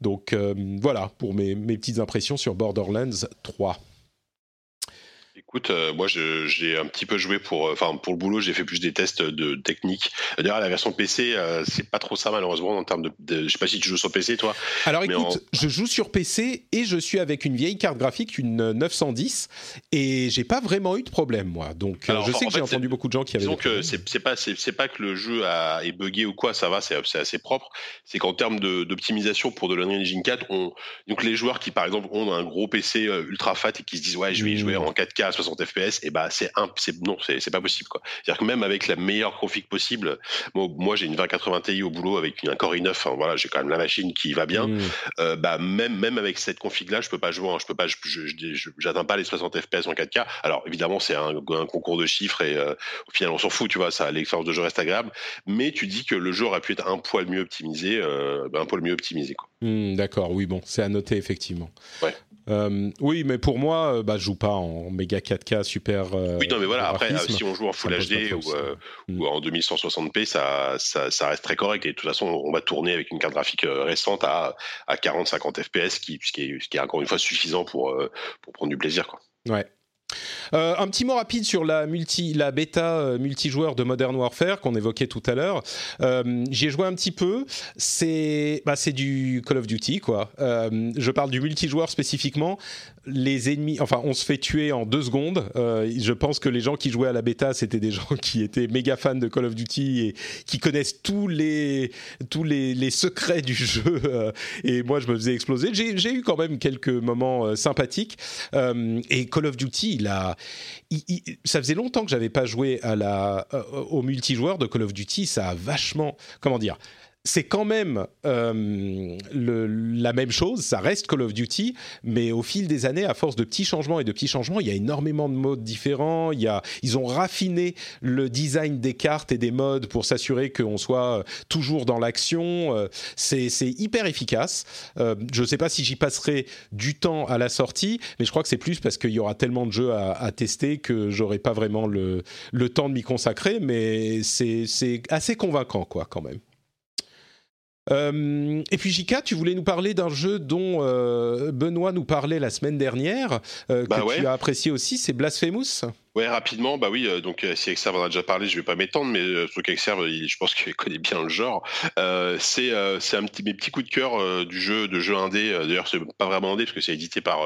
Donc voilà pour mes, mes petites impressions sur Borderlands 3. Écoute, euh, moi j'ai un petit peu joué pour, euh, enfin pour le boulot, j'ai fait plus des tests de technique. D'ailleurs, la version PC, euh, c'est pas trop ça malheureusement en termes de, de, je sais pas si tu joues sur PC toi. Alors écoute, je joue sur PC et je suis avec une vieille carte graphique, une 910, et j'ai pas vraiment eu de problème moi. Donc je sais que j'ai entendu beaucoup de gens qui avaient. Donc c'est pas c'est pas que le jeu a, est buggé ou quoi, ça va, c'est assez propre. C'est qu'en termes d'optimisation pour de l'Unreal Engine 4, on donc les joueurs qui par exemple ont un gros PC ultra fat et qui se disent ouais je vais y jouer mmh. en 4K à 60 fps, et bah c'est c'est non, c'est pas possible quoi. C'est-à-dire que même avec la meilleure config possible, moi, j'ai une 2080 Ti au boulot avec un Core i9, enfin, voilà, j'ai quand même la machine qui va bien. Mmh. Euh, bah même même avec cette config là, je peux pas jouer, je peux pas, je j'atteins pas les 60 fps en 4K. Alors évidemment, c'est un, concours de chiffres et euh, au final on s'en fout, tu vois, ça l'expérience de jeu reste agréable, mais tu dis que le jeu aurait pu être un poil mieux optimisé, euh, un poil mieux optimisé quoi. Mmh, d'accord, oui bon, c'est à noter effectivement. Ouais. Euh, oui, mais pour moi, euh, bah, je joue pas en méga 4K super. Euh, oui, non, mais voilà. Après, si on joue en Full HD ou, mm. ou, en 2160p, ça, ça, ça, reste très correct. Et de toute façon, on va tourner avec une carte graphique récente à, à 40-50 FPS, qui, ce, qui est, ce qui est encore une fois suffisant pour, pour prendre du plaisir. Quoi. Ouais. Euh, un petit mot rapide sur la, bêta euh, multijoueur de Modern Warfare qu'on évoquait tout à l'heure. Euh, J'y ai joué un petit peu. C'est bah, du Call of Duty, quoi. Je parle du multijoueur spécifiquement. Les ennemis, enfin, on se fait tuer en deux secondes. je pense que les gens qui jouaient à la bêta, c'était des gens qui étaient méga fans de Call of Duty et qui connaissent tous les, tous les, secrets du jeu. et moi, je me faisais exploser. J'ai eu quand même quelques moments sympathiques. et Call of Duty, il ça faisait longtemps que j'avais pas joué euh, au multijoueur de Call of Duty. Ça a vachement, comment dire, c'est quand même euh, la même chose, ça reste Call of Duty, mais au fil des années, à force de petits changements et de petits changements, il y a énormément de modes différents. Il y a, ils ont raffiné le design des cartes et des modes pour s'assurer qu'on soit toujours dans l'action. Euh, c'est, hyper efficace. Euh, je ne sais pas si j'y passerai du temps à la sortie, mais je crois que c'est plus parce qu'il y aura tellement de jeux à, tester que j'aurai pas vraiment le, le temps de m'y consacrer, mais c'est assez convaincant, quoi, quand même. Euh, et puis Jika, tu voulais nous parler d'un jeu dont euh, Benoît nous parlait la semaine dernière, euh, bah que tu as apprécié aussi, c'est Blasphemous. Ouais, rapidement, bah oui, donc si Exerve en a déjà parlé, je vais pas m'étendre, mais euh, truc Exerve, je pense qu'il connaît bien le genre. c'est c'est un petit mes petits coups de cœur du jeu de jeu indé. D'ailleurs, c'est pas vraiment indé parce que c'est édité par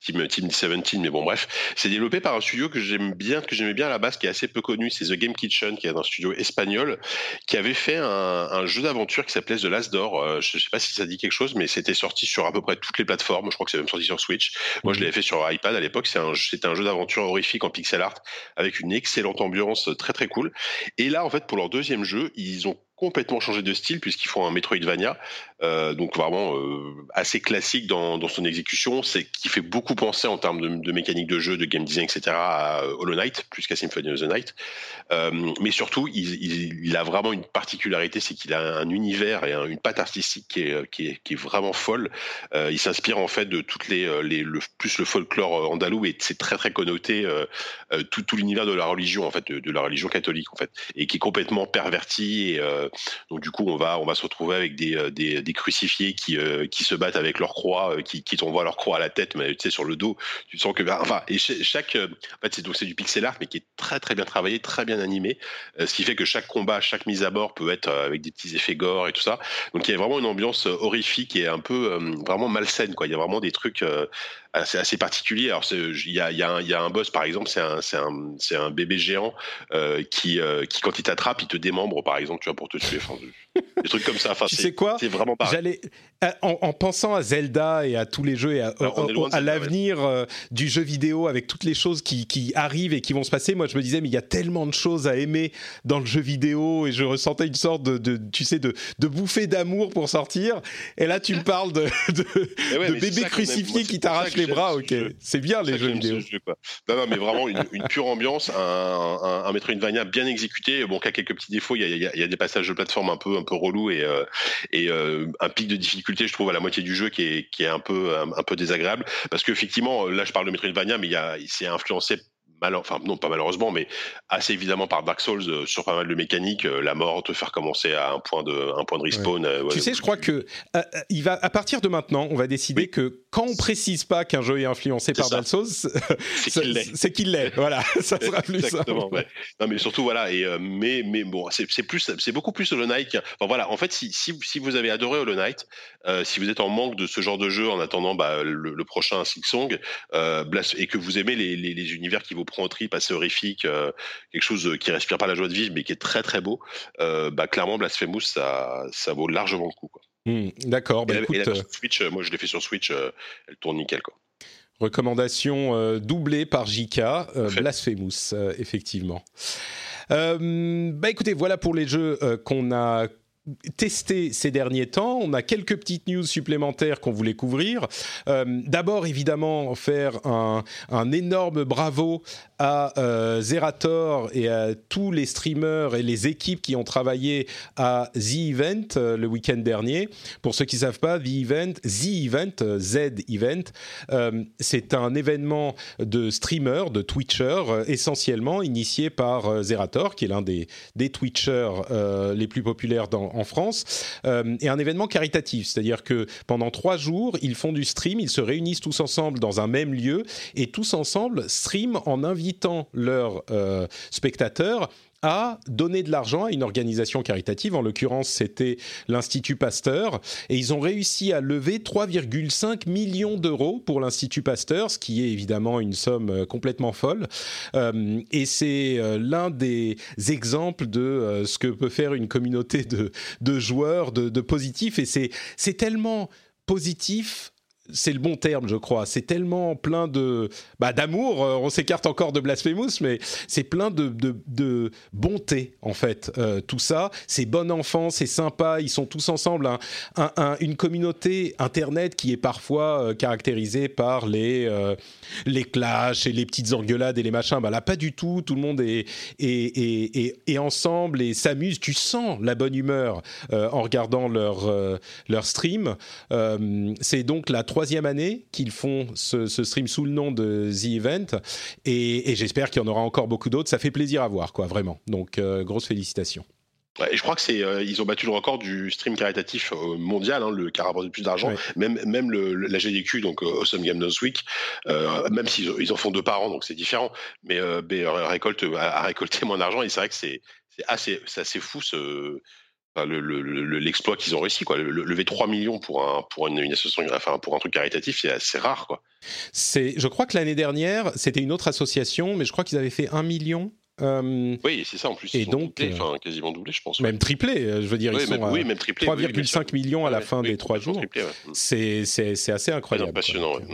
Team, Team 17, mais bon, bref. C'est développé par un studio que j'aime bien, que j'aimais bien à la base, qui est assez peu connu. C'est The Game Kitchen, qui est un studio espagnol, qui avait fait un, un jeu d'aventure qui s'appelait The Last Door. Euh, je sais pas si ça dit quelque chose, mais c'était sorti sur à peu près toutes les plateformes. Je crois que c'est même sorti sur Switch. Moi, je mhm. l'avais fait sur iPad à l'époque. C'était un, un jeu d'aventure horrifique en pixel art, avec une excellente ambiance, très très cool. Et là, en fait, pour leur deuxième jeu, ils ont complètement changé de style puisqu'ils font un Metroidvania, euh, donc vraiment euh, assez classique dans, son exécution, c'est qui fait beaucoup penser en termes de, mécanique de jeu, de game design, etc. à Hollow Knight plus qu'à Symphony of the Night. Euh, mais surtout, il, a vraiment une particularité, c'est qu'il a un univers et un, une patte artistique qui est, qui est, qui est vraiment folle. Euh, il s'inspire en fait de toutes les, les le, plus le folklore andalou et c'est très très connoté tout, tout l'univers de la religion en fait, de, la religion catholique en fait, et qui est complètement perverti donc du coup, on va on va se retrouver avec des, euh, crucifiés qui euh, qui se battent avec leur croix, euh, qui qui t'envoient leur croix à la tête, mais tu sais sur le dos, tu sens que bah, enfin et chaque en fait c'est donc du pixel art mais qui est très très bien travaillé, très bien animé, ce qui fait que chaque combat, chaque mise à bord peut être avec des petits effets gore et tout ça. Donc il y a vraiment une ambiance horrifique et un peu vraiment malsaine quoi. Il y a vraiment des trucs assez, assez particuliers. Alors il y a, y, a y a un boss par exemple, c'est un c'est un c'est un bébé géant euh, qui qui quand il t'attrape, il te démembre par exemple, tu vois pour te tuer. Enfin, des trucs comme ça. Enfin, tu sais quoi? C'est vraiment pas. J'allais euh, en, en, pensant à Zelda et à tous les jeux et à, à l'avenir ouais. euh, du jeu vidéo avec toutes les choses qui, qui, arrivent et qui vont se passer. Moi, je me disais, mais il y a tellement de choses à aimer dans le jeu vidéo et je ressentais une sorte de, de tu sais, de, de bouffée d'amour pour sortir. Et là, tu me parles de, de, ouais, de bébé crucifié qui t'arrache les bras. Ok, c'est bien les jeux vidéo. Non, non, mais vraiment une, une pure ambiance, un, un, un Metroidvania bien exécuté. Bon, qui a quelques petits défauts. Il y a, y y des passages de plateforme un peu, un peu relou et, euh, et euh, un pic de difficulté, je trouve, à la moitié du jeu qui est, qui est un peu, un, un peu désagréable. Parce qu'effectivement, là, je parle de Metroidvania, mais il, c'est influencé mal, enfin non pas malheureusement, mais assez évidemment par Dark Souls euh, sur pas mal de mécaniques, euh, la mort te faire commencer à un point de un point de respawn. Ouais. Euh, tu sais, je crois que il va à partir de maintenant, on va décider oui. que quand on précise pas qu'un jeu est influencé par. Dark Souls, c'est qu'il l'est. Voilà, ça sera plus Exactement. Ouais. Non, mais surtout voilà. Et mais mais bon, c'est plus c'est beaucoup plus Hollow Knight. Enfin voilà, en fait, si si, si vous avez adoré Hollow Knight, euh, si vous êtes en manque de ce genre de jeu en attendant bah, le, le, prochain Silksong euh, et que vous aimez les, les, les univers qui vous prend au trip, assez horrifique, euh, quelque chose qui respire pas la joie de vivre mais qui est très très beau, euh, bah, clairement Blasphemous ça, ça vaut largement le coup. Mmh, D'accord. Bah, et, écoute, et la Switch, moi je l'ai fait sur Switch, elle tourne nickel quoi. Recommandation euh, doublée par JK, euh, Blasphemous, euh, effectivement. bah écoutez, voilà pour les jeux qu'on a testé ces derniers temps. On a quelques petites news supplémentaires qu'on voulait couvrir. Euh, D'abord, évidemment, faire un, un, énorme bravo à euh, Zerator et à tous les streamers et les équipes qui ont travaillé à The Event euh, le week-end dernier. Pour ceux qui ne savent pas, The Event, The Event, Z Event, c'est un événement de streamers, de Twitchers, essentiellement initié par Zerator, qui est l'un des, des Twitchers les plus populaires dans, en France, euh, et un événement caritatif, c'est-à-dire que pendant trois jours, ils font du stream, ils se réunissent tous ensemble dans un même lieu, et tous ensemble stream en invitant leurs euh, spectateurs à donner de l'argent à une organisation caritative. En l'occurrence, c'était l'Institut Pasteur. Et ils ont réussi à lever 3,5 millions d'euros pour l'Institut Pasteur, ce qui est évidemment une somme complètement folle. Euh, et c'est euh, l'un des exemples de euh, ce que peut faire une communauté de, de joueurs, de, de positifs. Et c'est tellement positif c'est le bon terme, je crois. C'est tellement plein de bah, d'amour. Euh, on s'écarte encore de Blasphemous, mais c'est plein de, de, de, bonté en fait. Euh, tout ça, c'est bon enfant, c'est sympa. Ils sont tous ensemble. Un, un, un, une communauté internet qui est parfois euh, caractérisée par les les clashs et les petites engueulades et les machins. Bah là, pas du tout. Tout le monde est est, est, est, ensemble et s'amuse. Tu sens la bonne humeur en regardant leur leur stream. c'est donc la année qu'ils font ce, ce, stream sous le nom de The Event et, et j'espère qu'il y en aura encore beaucoup d'autres. Ça fait plaisir à voir, quoi, vraiment. Donc, euh, grosse félicitations. Ouais, et je crois que c'est euh, ils ont battu le record du stream caritatif euh, mondial, hein, le qui a rapporté le plus d'argent. Ouais. Même même le, la GDQ donc euh, Awesome Game News Week, même s'ils ils en font deux par an donc c'est différent, mais récolte a, a récolté moins d'argent et c'est vrai que c'est c'est assez c'est assez fou ce l'exploit le, le, qu'ils ont réussi quoi le, lever 3 millions pour un pour une, une, association enfin pour un truc caritatif c'est assez rare quoi c'est je crois que l'année dernière c'était une autre association mais je crois qu'ils avaient fait 1 million euh, oui, c'est ça en plus. Et donc, enfin, quasiment doublé, je pense. Même ouais. triplé, je veux dire, oui, ils même, sont oui, même triplé. 3,5 oui, millions à la fin des trois jours. Triplé, ouais. C'est assez incroyable. Passionnant. Ouais.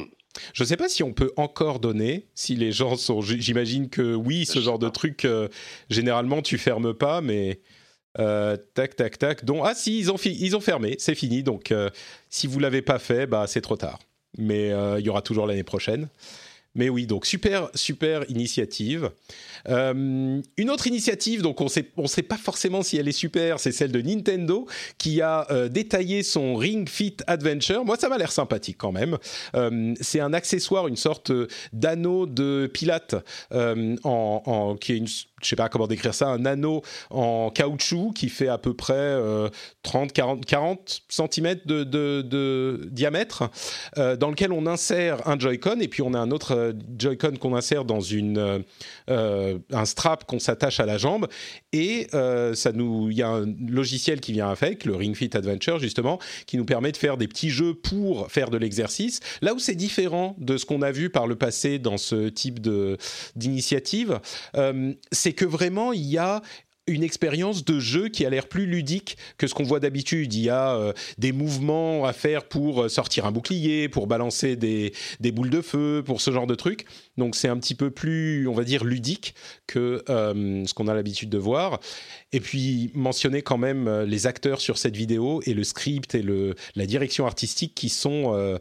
Je ne sais pas si on peut encore donner, si les gens sont. J'imagine que oui, ce genre de truc, euh, généralement, tu fermes pas, mais tac, tac, tac. Donc, ah si, ils ont, ils ont fermé, c'est fini. Donc, si vous l'avez pas fait, bah, c'est trop tard. Mais il y aura toujours l'année prochaine. Mais oui, donc super, super initiative. Euh, une autre initiative, donc on sait, ne sait pas forcément si elle est super, c'est celle de Nintendo qui a euh, détaillé son Ring Fit Adventure. Moi, ça m'a l'air sympathique quand même. Euh, c'est un accessoire, une sorte d'anneau de pilates en, qui est une je sais pas comment décrire ça, un anneau en caoutchouc qui fait à peu près 30, 40, 40 cm de, diamètre, dans lequel on insère un Joy-Con et puis on a un autre Joy-Con qu'on insère dans une euh, un strap qu'on s'attache à la jambe et euh, ça nous, il y a un logiciel qui vient avec, le Ring Fit Adventure justement, qui nous permet de faire des petits jeux pour faire de l'exercice. Là où c'est différent de ce qu'on a vu par le passé dans ce type d'initiative, euh, c'est que vraiment il y a une expérience de jeu qui a l'air plus ludique que ce qu'on voit d'habitude. Il y a euh, des mouvements à faire pour euh, sortir un bouclier, pour balancer des, boules de feu, pour ce genre de trucs. Donc c'est un petit peu plus, on va dire, ludique que euh, ce qu'on a l'habitude de voir. Et puis mentionner quand même les acteurs sur cette vidéo et le script et le, la direction artistique qui sont...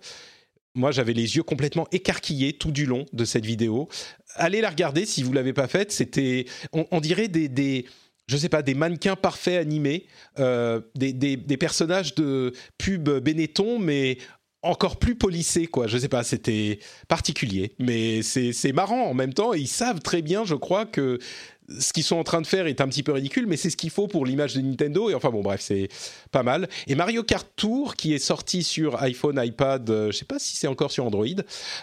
moi, j'avais les yeux complètement écarquillés tout du long de cette vidéo. Allez la regarder si vous l'avez pas faite. C'était, on, dirait des je sais pas, des mannequins parfaits animés, euh, des, personnages de pub Benetton, mais encore plus polissés, quoi. Je sais pas, c'était particulier, mais c'est marrant en même temps. ils savent très bien, je crois, que ce qu'ils sont en train de faire est un petit peu ridicule, mais c'est ce qu'il faut pour l'image de Nintendo. Et enfin bon, bref, c'est pas mal. Et Mario Kart Tour, qui est sorti sur iPhone, iPad, euh, je sais pas si c'est encore sur Android,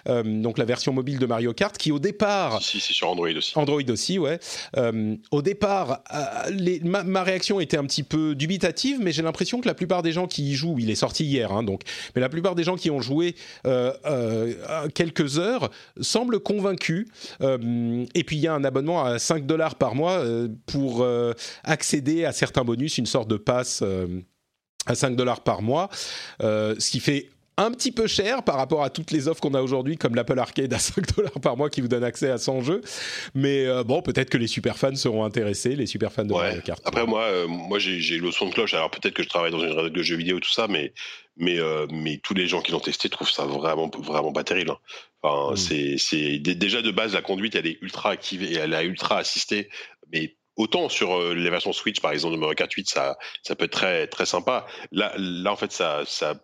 euh, donc la version mobile de Mario Kart, qui au départ... Si, c'est sur Android aussi. Android aussi, ouais. Euh, au départ, les, ma, réaction était un petit peu dubitative, mais j'ai l'impression que la plupart des gens qui y jouent, il est sorti hier, hein, donc, mais la plupart des gens qui ont joué quelques heures semblent convaincus. et puis il y a un abonnement à 5 dollars par mois euh, pour euh, accéder à certains bonus, une sorte de passe euh, à 5 dollars par mois, ce qui fait un petit peu cher par rapport à toutes les offres qu'on a aujourd'hui, comme l'Apple Arcade à 5 dollars par mois qui vous donne accès à 100 jeux. Mais bon, peut-être que les super fans seront intéressés, les super fans de Mario Kart. Après, moi, moi j'ai le son de cloche. Alors peut-être que je travaille dans une rédaction de jeux vidéo et tout ça, mais, mais, mais tous les gens qui l'ont testé trouvent ça vraiment, vraiment pas terrible. Hein. Enfin, mm. c'est déjà de base la conduite, elle est ultra activée, elle est ultra assistée, mais autant sur euh, les versions Switch par exemple de Mario Kart 8, ça ça peut être très très sympa. Là là en fait ça ça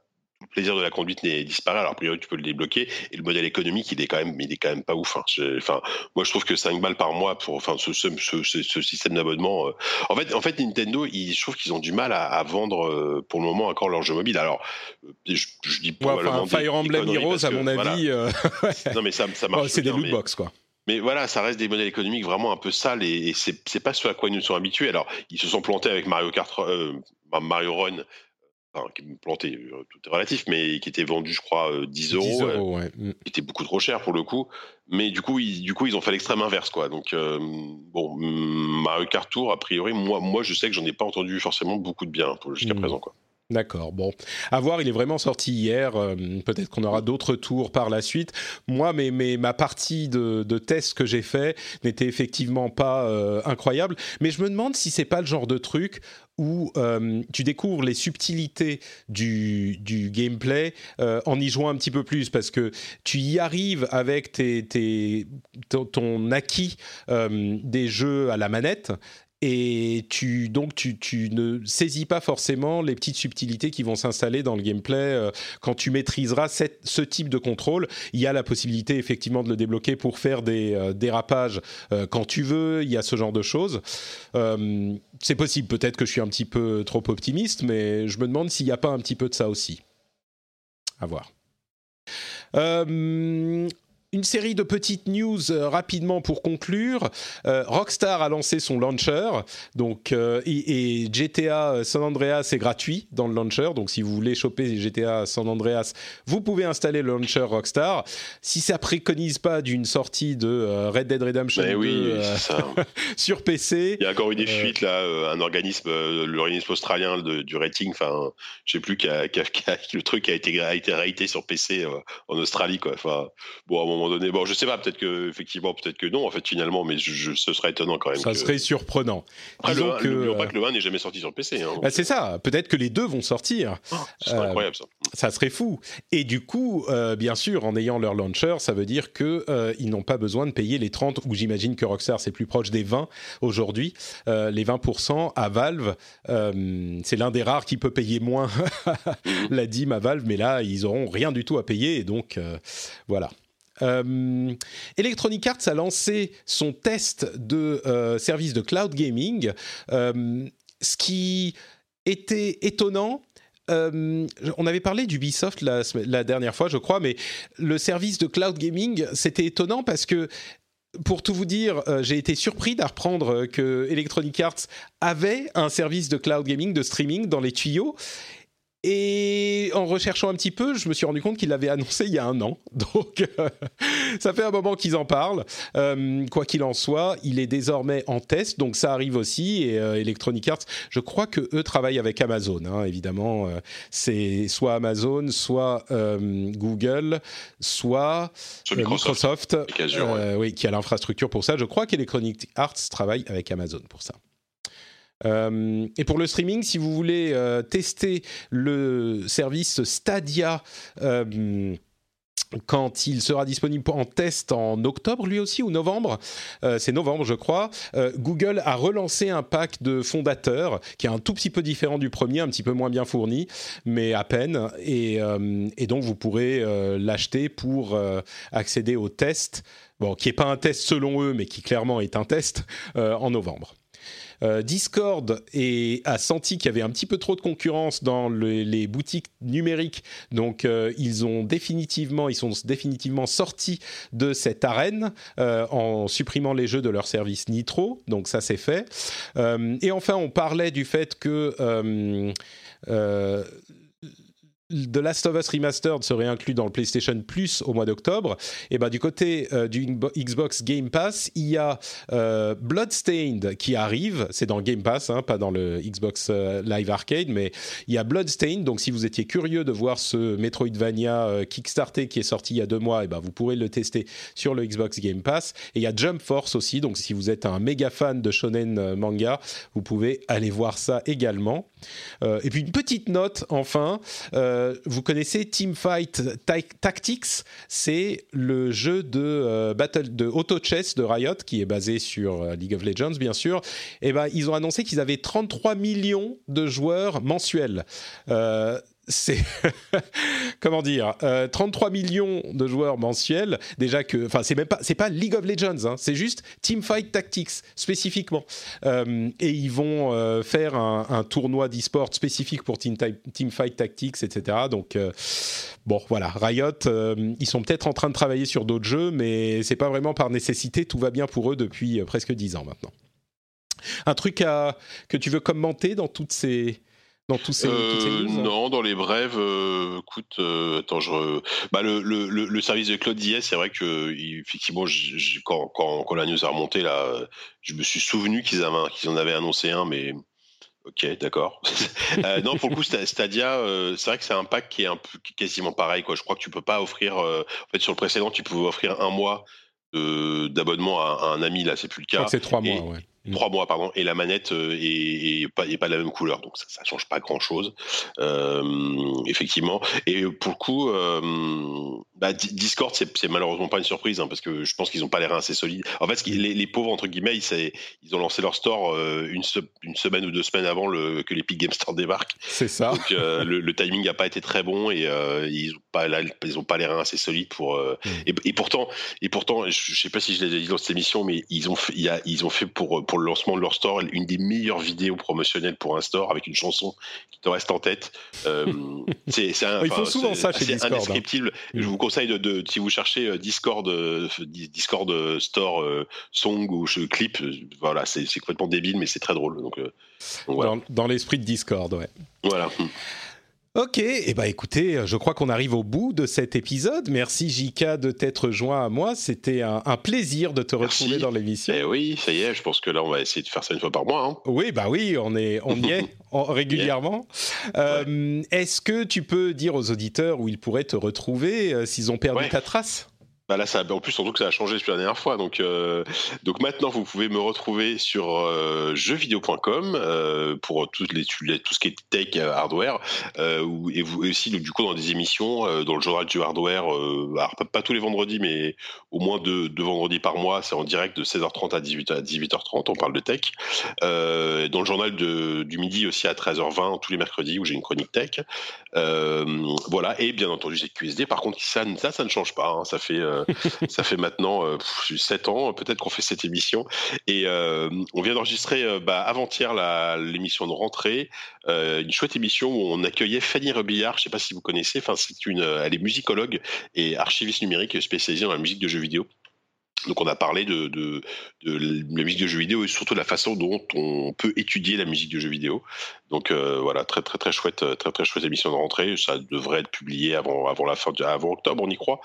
le plaisir de la conduite n'est disparu. Alors, a priori, tu peux le débloquer. Et le modèle économique, il est quand même, il est quand même pas ouf. Hein. Enfin, moi, je trouve que 5 balles par mois pour, enfin, ce, ce, système d'abonnement. Euh, en fait, en fait, Nintendo, ils, je trouve qu'ils ont du mal à, vendre euh, pour le moment encore leur jeu mobile. Alors, euh, je, dis pas. Fire Emblem Heroes, à mon avis. Non, mais ça, ça marche. c'est des loot box, quoi. Mais voilà, ça reste des modèles économiques vraiment un peu sales et, et c'est pas ce à quoi ils nous sont habitués. Alors, ils se sont plantés avec Mario Kart, Mario Run qui me plantait, euh, tout est relatif, mais qui était vendu, je crois, 10 euh, euros, 10 euros mm. qui était beaucoup trop cher pour le coup. Mais du coup, ils, du coup, ils ont fait l'extrême inverse, quoi. Donc, euh, bon, Mario Kart Tour, a priori, moi, moi, je sais que j'en ai pas entendu forcément beaucoup de bien jusqu'à mm. présent, quoi. D'accord, bon. À voir, il est vraiment sorti hier. Peut-être qu'on aura d'autres tours par la suite. Moi, mais, mais ma partie de, de test que j'ai fait n'était effectivement pas incroyable. Mais je me demande si c'est pas le genre de truc où euh, tu découvres les subtilités du, du gameplay euh, en y jouant un petit peu plus parce que tu y arrives avec tes, ton, acquis euh, des jeux à la manette et tu donc tu, tu, ne saisis pas forcément les petites subtilités qui vont s'installer dans le gameplay euh, quand tu maîtriseras ce type de contrôle. Il y a la possibilité effectivement de le débloquer pour faire des euh, dérapages euh, quand tu veux. Il y a ce genre de choses. c'est possible. Peut-être que je suis un petit peu trop optimiste, mais je me demande s'il n'y a pas un petit peu de ça aussi. À voir. Euh, une série de petites news euh, rapidement pour conclure. Euh, Rockstar a lancé son launcher, donc euh, et, GTA San Andreas est gratuit dans le launcher. Donc si vous voulez choper GTA San Andreas, vous pouvez installer le launcher Rockstar. Si ça préconise pas d'une sortie de Red Dead Redemption 2 oui, sur PC, il y a encore eu des fuites là. un organisme, l'organisme australien du rating, enfin, je sais plus, qui a, le truc a été a été raté sur PC en Australie quoi. Enfin, bon, moment donné. Bon, je sais pas, peut-être que effectivement, peut-être que non, en fait, finalement, mais je, ce serait étonnant quand même. Ça serait surprenant. Après, Disons le, que pas que le 1 n'est jamais sorti sur le PC. Hein, bah, c'est ça. Peut-être que les deux vont sortir. Oh, serait incroyable ça. Ça serait fou. Et du coup, bien sûr, en ayant leur launcher, ça veut dire que ils n'ont pas besoin de payer les 30 ou j'imagine que Rockstar c'est plus proche des 20 aujourd'hui. les 20% à Valve, c'est l'un des rares qui peut payer moins la dîme à Valve, mais là ils auront rien du tout à payer et donc voilà. Euh, Electronic Arts a lancé son test de euh, service de cloud gaming, euh, ce qui était étonnant. on avait parlé d'Ubisoft la, la dernière fois, je crois, mais le service de cloud gaming, c'était étonnant parce que pour tout vous dire, j'ai été surpris d'apprendre que Electronic Arts avait un service de cloud gaming, de streaming dans les tuyaux. Et en recherchant un petit peu, je me suis rendu compte qu'il l'avait annoncé il y a un an. Donc, euh, ça fait un moment qu'ils en parlent. Euh, quoi qu'il en soit, il est désormais en test, donc ça arrive aussi. Et euh, Electronic Arts, je crois que eux travaillent avec Amazon. Hein, évidemment, c'est soit Amazon, soit Google, soit Microsoft, oui, qui a l'infrastructure pour ça. Je crois qu'Electronic Arts travaille avec Amazon pour ça. Euh, et pour le streaming, si vous voulez euh, tester le service Stadia euh, quand il sera disponible en test en octobre, lui aussi, ou novembre, c'est novembre je crois, Google a relancé un pack de fondateurs qui est un tout petit peu différent du premier, un petit peu moins bien fourni, mais à peine, et, donc vous pourrez l'acheter pour accéder au test, bon, qui n'est pas un test selon eux, mais qui clairement est un test, en novembre. Euh, Discord a senti qu'il y avait un petit peu trop de concurrence dans les boutiques numériques, donc euh, ils ont définitivement, ils sont définitivement sortis de cette arène euh, en supprimant les jeux de leur service Nitro. Donc ça c'est fait. et enfin, on parlait du fait que The Last of Us Remastered serait inclus dans le PlayStation Plus au mois d'octobre, et ben du côté euh, du Xbox Game Pass, il y a euh, Bloodstained qui arrive, c'est dans Game Pass, hein, pas dans le Xbox euh, Live Arcade, mais il y a Bloodstained, donc si vous étiez curieux de voir ce Metroidvania Kickstarter qui est sorti il y a deux mois, et ben vous pourrez le tester sur le Xbox Game Pass. Et il y a Jump Force aussi, donc si vous êtes un méga fan de shonen manga, vous pouvez aller voir ça également. Et puis une petite note enfin. Euh, vous connaissez Teamfight Tactics, c'est le jeu de euh, battle de auto chess de Riot qui est basé sur euh, League of Legends bien sûr. Et eh ben ils ont annoncé qu'ils avaient 33 millions de joueurs mensuels c'est comment dire 33 euh, millions de joueurs mensuels. Déjà que enfin c'est même pas c'est pas League of Legends hein, c'est juste Teamfight Tactics spécifiquement. Euh, et ils vont euh, faire un, tournoi d'e-sport spécifique pour Team, Teamfight Tactics etc donc bon voilà. Riot ils sont peut-être en train de travailler sur d'autres jeux mais c'est pas vraiment par nécessité. Tout va bien pour eux depuis presque 10 ans maintenant. Un truc que tu veux commenter dans toutes ces dans tous ces, euh, Non, dans les brèves, euh, écoute, euh, attends, je, bah, le, le, le, service de Cloud IS, c'est vrai que effectivement, quand, quand, quand, la news a remonté là, je me suis souvenu qu'ils en avaient annoncé un, mais Ok, d'accord. non, pour le coup, Stadia, c'est vrai que c'est un pack qui est un peu quasiment pareil. Quoi. Je crois que tu peux pas offrir. en fait, sur le précédent, tu pouvais offrir un mois d'abonnement à, un ami. Là, c'est plus le cas. C'est trois mois, ouais. Mm. Trois mois, pardon, et la manette euh, est, pas, est pas de la même couleur, donc ça, ça change pas grand chose, euh, effectivement. Et pour le coup, euh, bah, Discord, c'est malheureusement pas une surprise, hein, parce que je pense qu'ils ont pas l'air assez solides. En fait, les, les, pauvres entre guillemets, ils, ils ont lancé leur store une, une, semaine ou deux semaines avant le, que l'Epic Game Store débarque. C'est ça. Donc le, timing n'a pas été très bon et ils pas ils ont pas l'air assez solides pour. Mm. Et, pourtant, et pourtant, je, sais pas si je l'ai dit dans cette émission, mais ils ont, fait, il y a, ils ont fait pour pour le lancement de leur store, une des meilleures vidéos promotionnelles pour un store avec une chanson qui te reste en tête. Euh, c'est, Ils font souvent ça chez Discord. Hein. Indescriptible. Je vous conseille de, si vous cherchez euh, Discord, euh, Discord Store song ou clip, voilà, c'est, complètement débile, mais c'est très drôle. Donc, dans, dans l'esprit de Discord, ouais. Voilà. Ok, et eh ben écoutez, je crois qu'on arrive au bout de cet épisode. Merci Jika de t'être joint à moi. C'était un, plaisir de te retrouver dans l'émission. Eh oui, ça y est, je pense que là on va essayer de faire ça une fois par mois. Hein. Oui, bah oui, on est, on y est régulièrement. Euh, est-ce que tu peux dire aux auditeurs où ils pourraient te retrouver euh, s'ils ont perdu ta trace? Bah là, ça, en plus, surtout que ça a changé depuis la dernière fois. Donc, euh, maintenant, vous pouvez me retrouver sur euh, jeuxvideo.com euh, pour tout ce qui est tech, euh, hardware, et aussi du coup dans des émissions dans le journal du hardware. pas, tous les vendredis, mais au moins deux, vendredis par mois. C'est en direct de 16h30 à 18 à 18h30. On parle de tech. dans le journal de, du midi aussi à 13h20 tous les mercredis où j'ai une chronique tech. voilà. Et bien entendu, j'ai QSD. Par contre, ça, ça, ne change pas. Hein. Ça fait ça fait maintenant euh, 7 ans, peut-être qu'on fait cette émission. Et euh, on vient d'enregistrer euh, bah, avant-hier l'émission de rentrée, une chouette émission où on accueillait Fanny Rebillard. Je ne sais pas si vous connaissez. Elle est musicologue et archiviste numérique spécialisée dans la musique de jeux vidéo. Donc on a parlé de, de, de, la musique de jeux vidéo et surtout de la façon dont on peut étudier la musique de jeux vidéo. Donc euh, voilà, très très très chouette, très très chouette émission de rentrée. Ça devrait être publié avant avant la fin de, avant octobre, on y croit.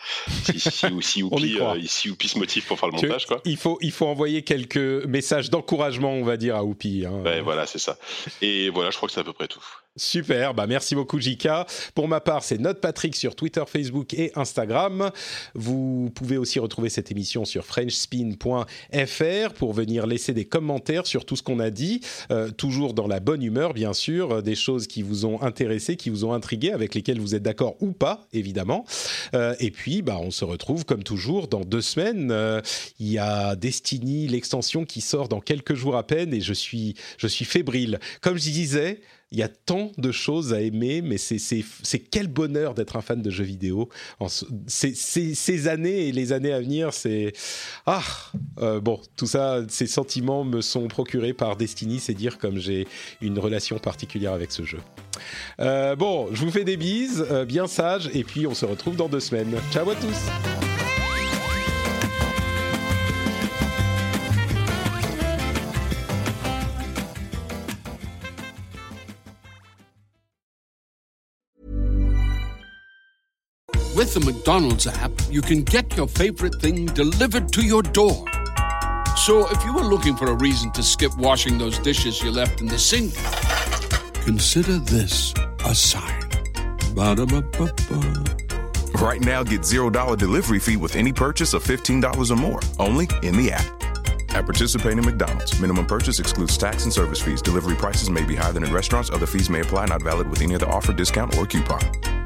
Si si, si Oupi euh, si Oupi se motive pour faire le montage quoi. Il faut il faut envoyer quelques messages d'encouragement, on va dire à Oupi. Hein. Ben, voilà, c'est ça. Et voilà, je crois que c'est à peu près tout. Super, bah merci beaucoup Jika. Pour ma part, c'est Note Patrick sur Twitter, Facebook et Instagram. Vous pouvez aussi retrouver cette émission sur frenchspin.fr pour venir laisser des commentaires sur tout ce qu'on a dit, euh, toujours dans la bonne humeur bien sûr, euh, des choses qui vous ont intéressé, qui vous ont intrigué, avec lesquelles vous êtes d'accord ou pas, évidemment. Euh, et puis, bah, on se retrouve comme toujours dans deux semaines. Il y a Destiny, l'extension qui sort dans quelques jours à peine et je suis, je suis fébrile. Comme je disais, il y a tant de choses à aimer, mais c'est quel bonheur d'être un fan de jeux vidéo. Ces, ces, années et les années à venir, c'est... Ah euh, Bon, tout ça, ces sentiments me sont procurés par Destiny, c'est dire comme j'ai une relation particulière avec ce jeu. Euh, bon, je vous fais des bises, euh, bien sages, et puis on se retrouve dans deux semaines. Ciao à tous With the McDonald's app, you can get your favorite thing delivered to your door. So if you were looking for a reason to skip washing those dishes you left in the sink, consider this a sign. Ba-da-ba-ba-ba. Right now, get $0 delivery fee with any purchase of $15 or more, only in the app. At participating McDonald's, minimum purchase excludes tax and service fees. Delivery prices may be higher than in restaurants. Other fees may apply, not valid with any other offer, discount, or coupon.